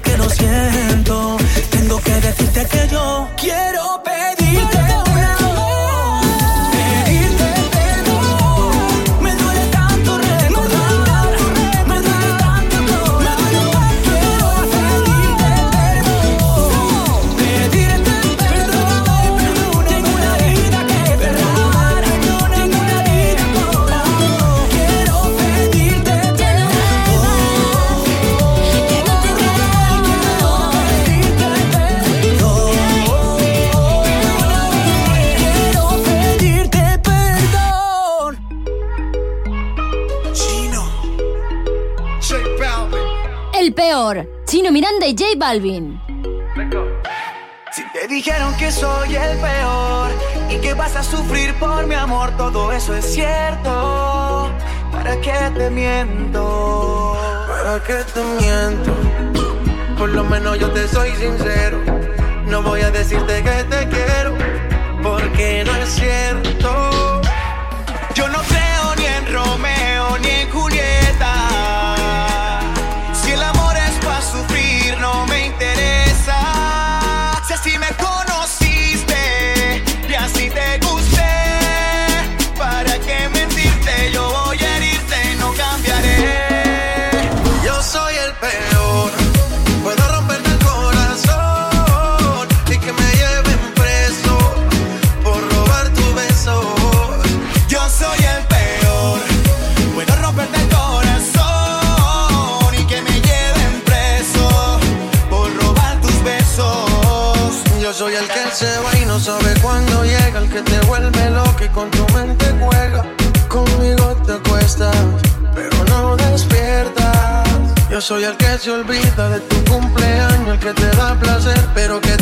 que lo siento. Tengo que decirte que yo quiero Miranda y J Balvin. Si te dijeron que soy el peor y que vas a sufrir por mi amor, todo eso es cierto. ¿Para qué te miento? ¿Para qué te miento? Por lo menos yo te soy sincero. No voy a decirte que te quiero, porque no es cierto. soy el que se olvida de tu cumpleaños, el que te da placer, pero que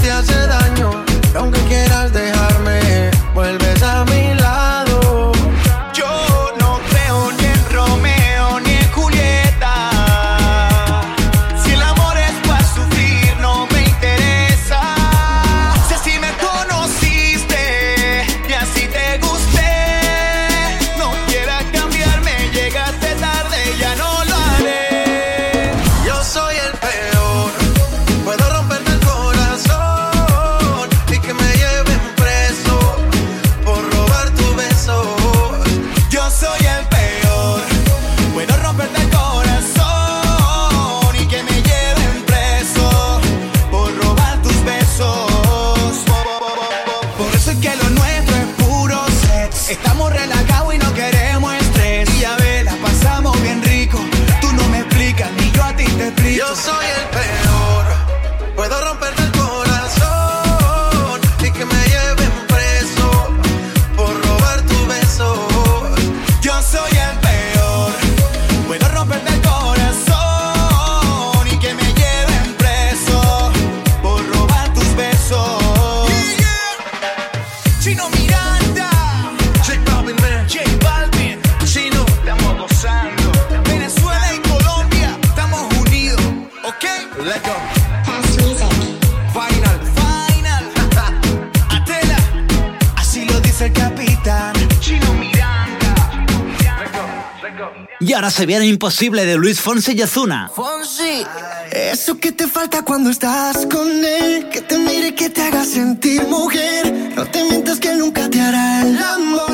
se viera imposible de Luis Fonsi y Ozuna. Fonsi. Eso que te falta cuando estás con él, que te mire, y que te haga sentir mujer. No te mientas que nunca te hará el amor.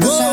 Whoa.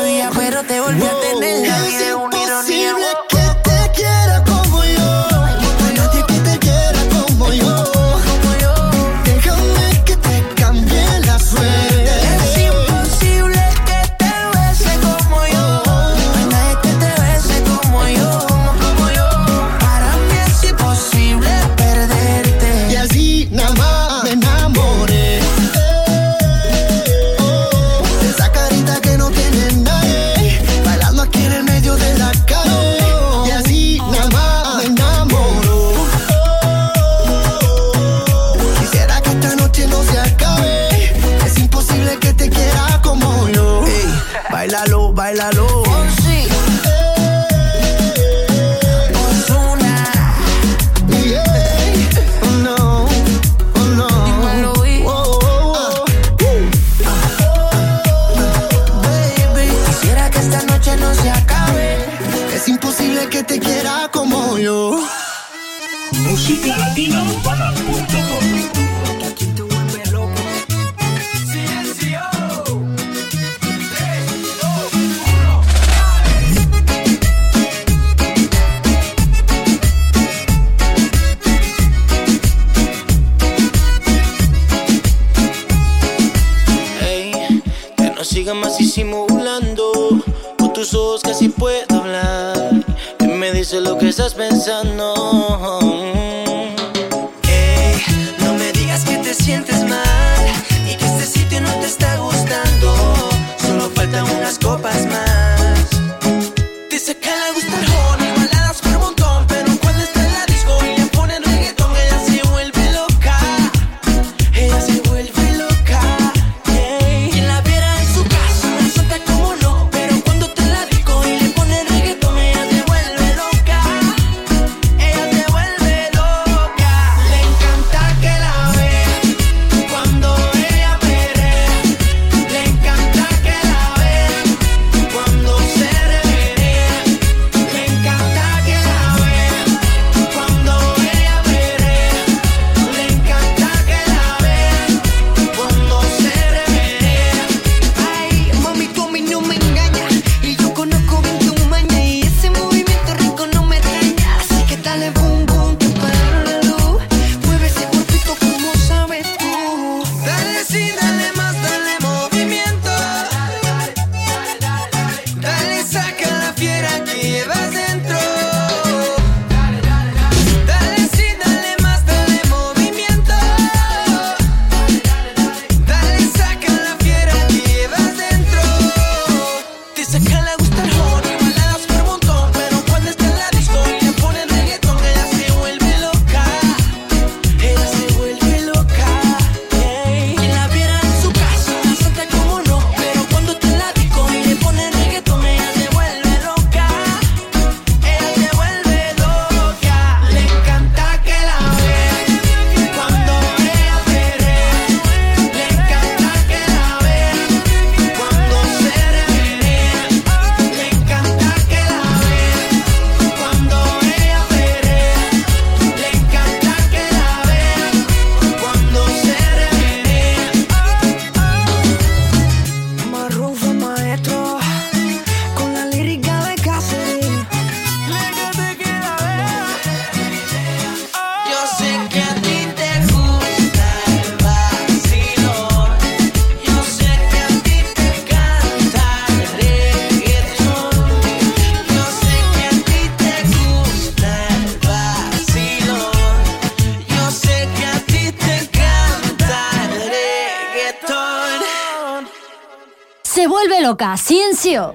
Loca, Ciencio.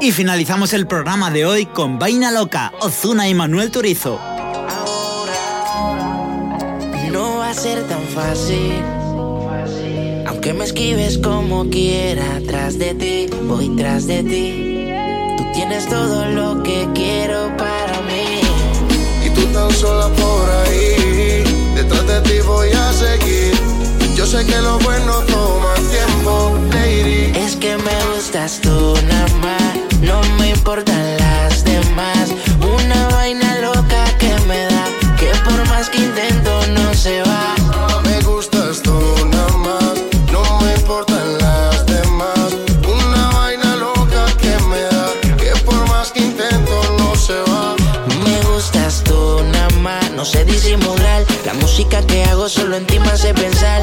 Y finalizamos el programa de hoy con Vaina Loca, Ozuna y Manuel Turizo. Ahora, no va a ser tan fácil. Aunque me esquives como quiera, tras de ti, voy tras de ti. Tú tienes todo lo que quiero para mí. Y tú tan sola por ahí, detrás de ti voy a seguir. Yo sé que lo bueno lady. Es que me gustas tú nada más, no me importan las demás. Una vaina loca que me da, que por más que intento no se va. Me gustas tú nada más, no me importan las demás. Una vaina loca que me da, que por más que intento no se va. Me gustas tú nada más, no sé disimular. La música que hago solo en ti me hace pensar.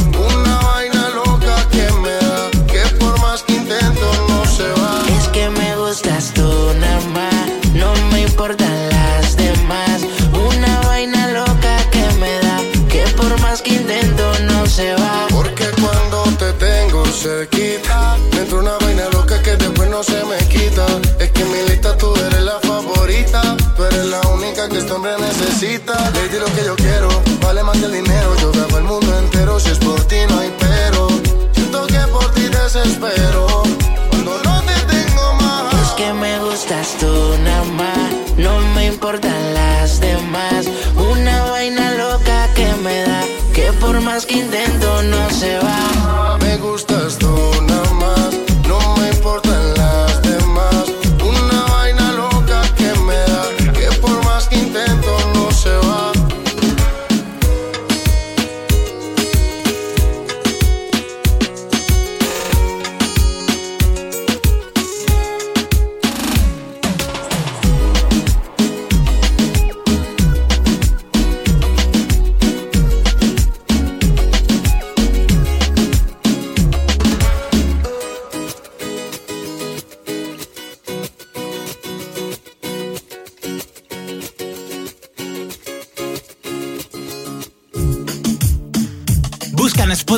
Hombre necesita. Lady, lo que yo quiero, vale más que el dinero. Yo grabo el mundo entero, si es por ti no hay pero. Siento que por ti desespero, cuando no te tengo más. Es que me gustas tú nada más, no me importan las demás. Una vaina loca que me da, que por más que intento no se va.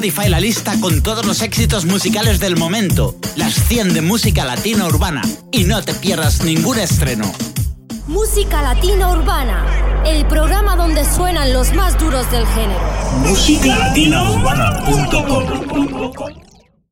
Spotify la lista con todos los éxitos musicales del momento, las 100 de música latina urbana, y no te pierdas ningún estreno. Música Latina Urbana, el programa donde suenan los más duros del género. Musicalatinaurbana.com